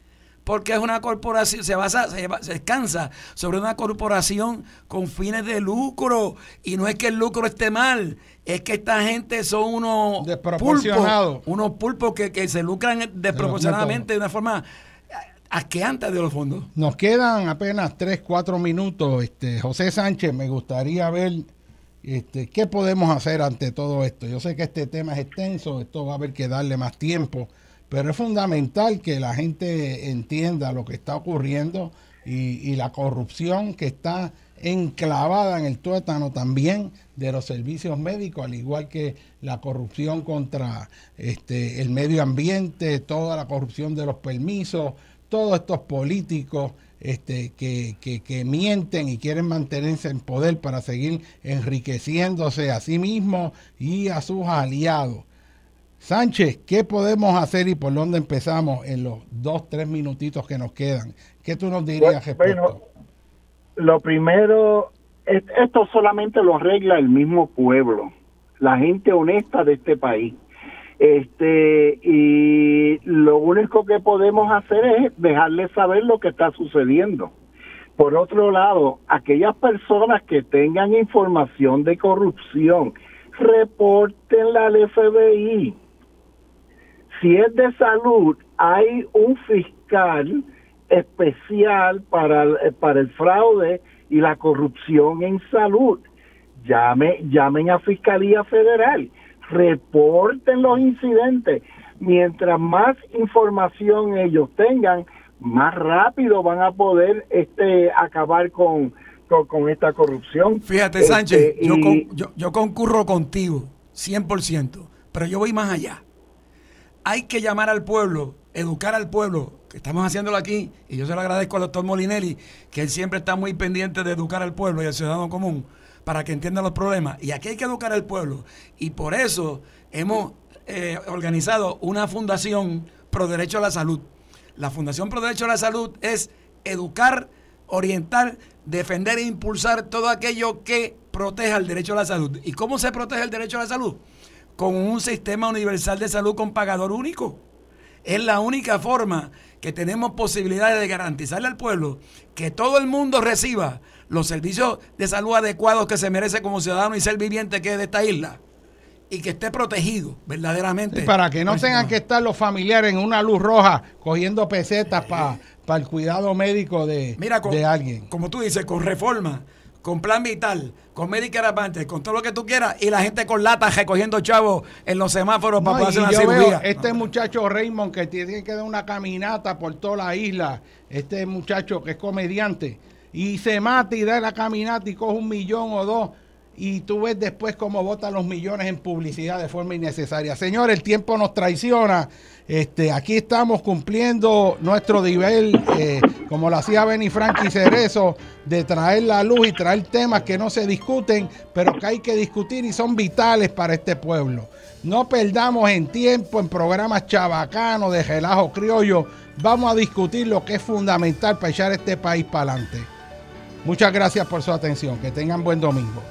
Porque es una corporación, se basa, se, descansa sobre una corporación con fines de lucro. Y no es que el lucro esté mal, es que esta gente son unos pulpos, unos pulpos que, se lucran desproporcionadamente de una forma asqueante de los fondos. Nos quedan apenas 3, 4 minutos. Este, José Sánchez, me gustaría ver este, qué podemos hacer ante todo esto. Yo sé que este tema es extenso, esto va a haber que darle más tiempo pero es fundamental que la gente entienda lo que está ocurriendo y, la corrupción que está enclavada en el tuétano también de los servicios médicos, al igual que la corrupción contra este, el medio ambiente, toda la corrupción de los permisos, todos estos políticos este, que, que, que, mienten y quieren mantenerse en poder para seguir enriqueciéndose a sí mismos y a sus aliados. Sánchez, ¿qué podemos hacer y por dónde empezamos en los dos, tres minutitos que nos quedan? ¿Qué tú nos dirías bueno, lo primero, esto solamente lo arregla el mismo pueblo, la gente honesta de este país. Este, y lo único que podemos hacer es dejarles saber lo que está sucediendo. Por otro lado, aquellas personas que tengan información de corrupción, reportenla al FBI si es de salud, hay un fiscal especial para, eh, para el fraude y la corrupción en salud. Llame, llamen a Fiscalía Federal, reporten los incidentes. Mientras más información ellos tengan, más rápido van a poder este acabar con, con, esta corrupción. Fíjate, Sánchez, este, yo, yo, yo concurro contigo, 100%, pero yo voy más allá hay que llamar al pueblo, educar al pueblo, que estamos haciéndolo aquí, y yo se lo agradezco al doctor Molinelli, que él siempre está muy pendiente de educar al pueblo y al ciudadano común para que entienda los problemas. Y aquí hay que educar al pueblo. Y por eso hemos eh, organizado una fundación pro derecho a la salud. La Fundación Pro Derecho a la Salud es educar, orientar, defender e impulsar todo aquello que proteja el derecho a la salud. ¿Y cómo se protege el derecho a la salud? Con un sistema universal de salud con pagador único. Es la única forma que tenemos posibilidades de garantizarle al pueblo que todo el mundo reciba los servicios de salud adecuados que se merece como ciudadano y ser viviente que es de esta isla y que esté protegido verdaderamente. para que no tengan que estar los familiares en una luz roja cogiendo pesetas para el cuidado médico de, de alguien. Como tú dices, con reforma con plan vital, con Medicare Advantage, con todo lo que tú quieras, y la gente con latas recogiendo chavos en los semáforos para poder hacer una cirugía. este muchacho Raymond que tiene que dar una caminata por toda la isla, este muchacho que es comediante, y se mata y da la caminata y coge un millón o dos y tú ves después cómo votan los millones en publicidad de forma innecesaria. Señor, el tiempo nos traiciona. Este, aquí estamos cumpliendo nuestro nivel, eh, como lo hacía Benny Frankie Cerezo, de traer la luz y traer temas que no se discuten, pero que hay que discutir y son vitales para este pueblo. No perdamos en tiempo en programas chabacanos de relajo criollo. Vamos a discutir lo que es fundamental para echar este país para adelante. Muchas gracias por su atención. Que tengan buen domingo.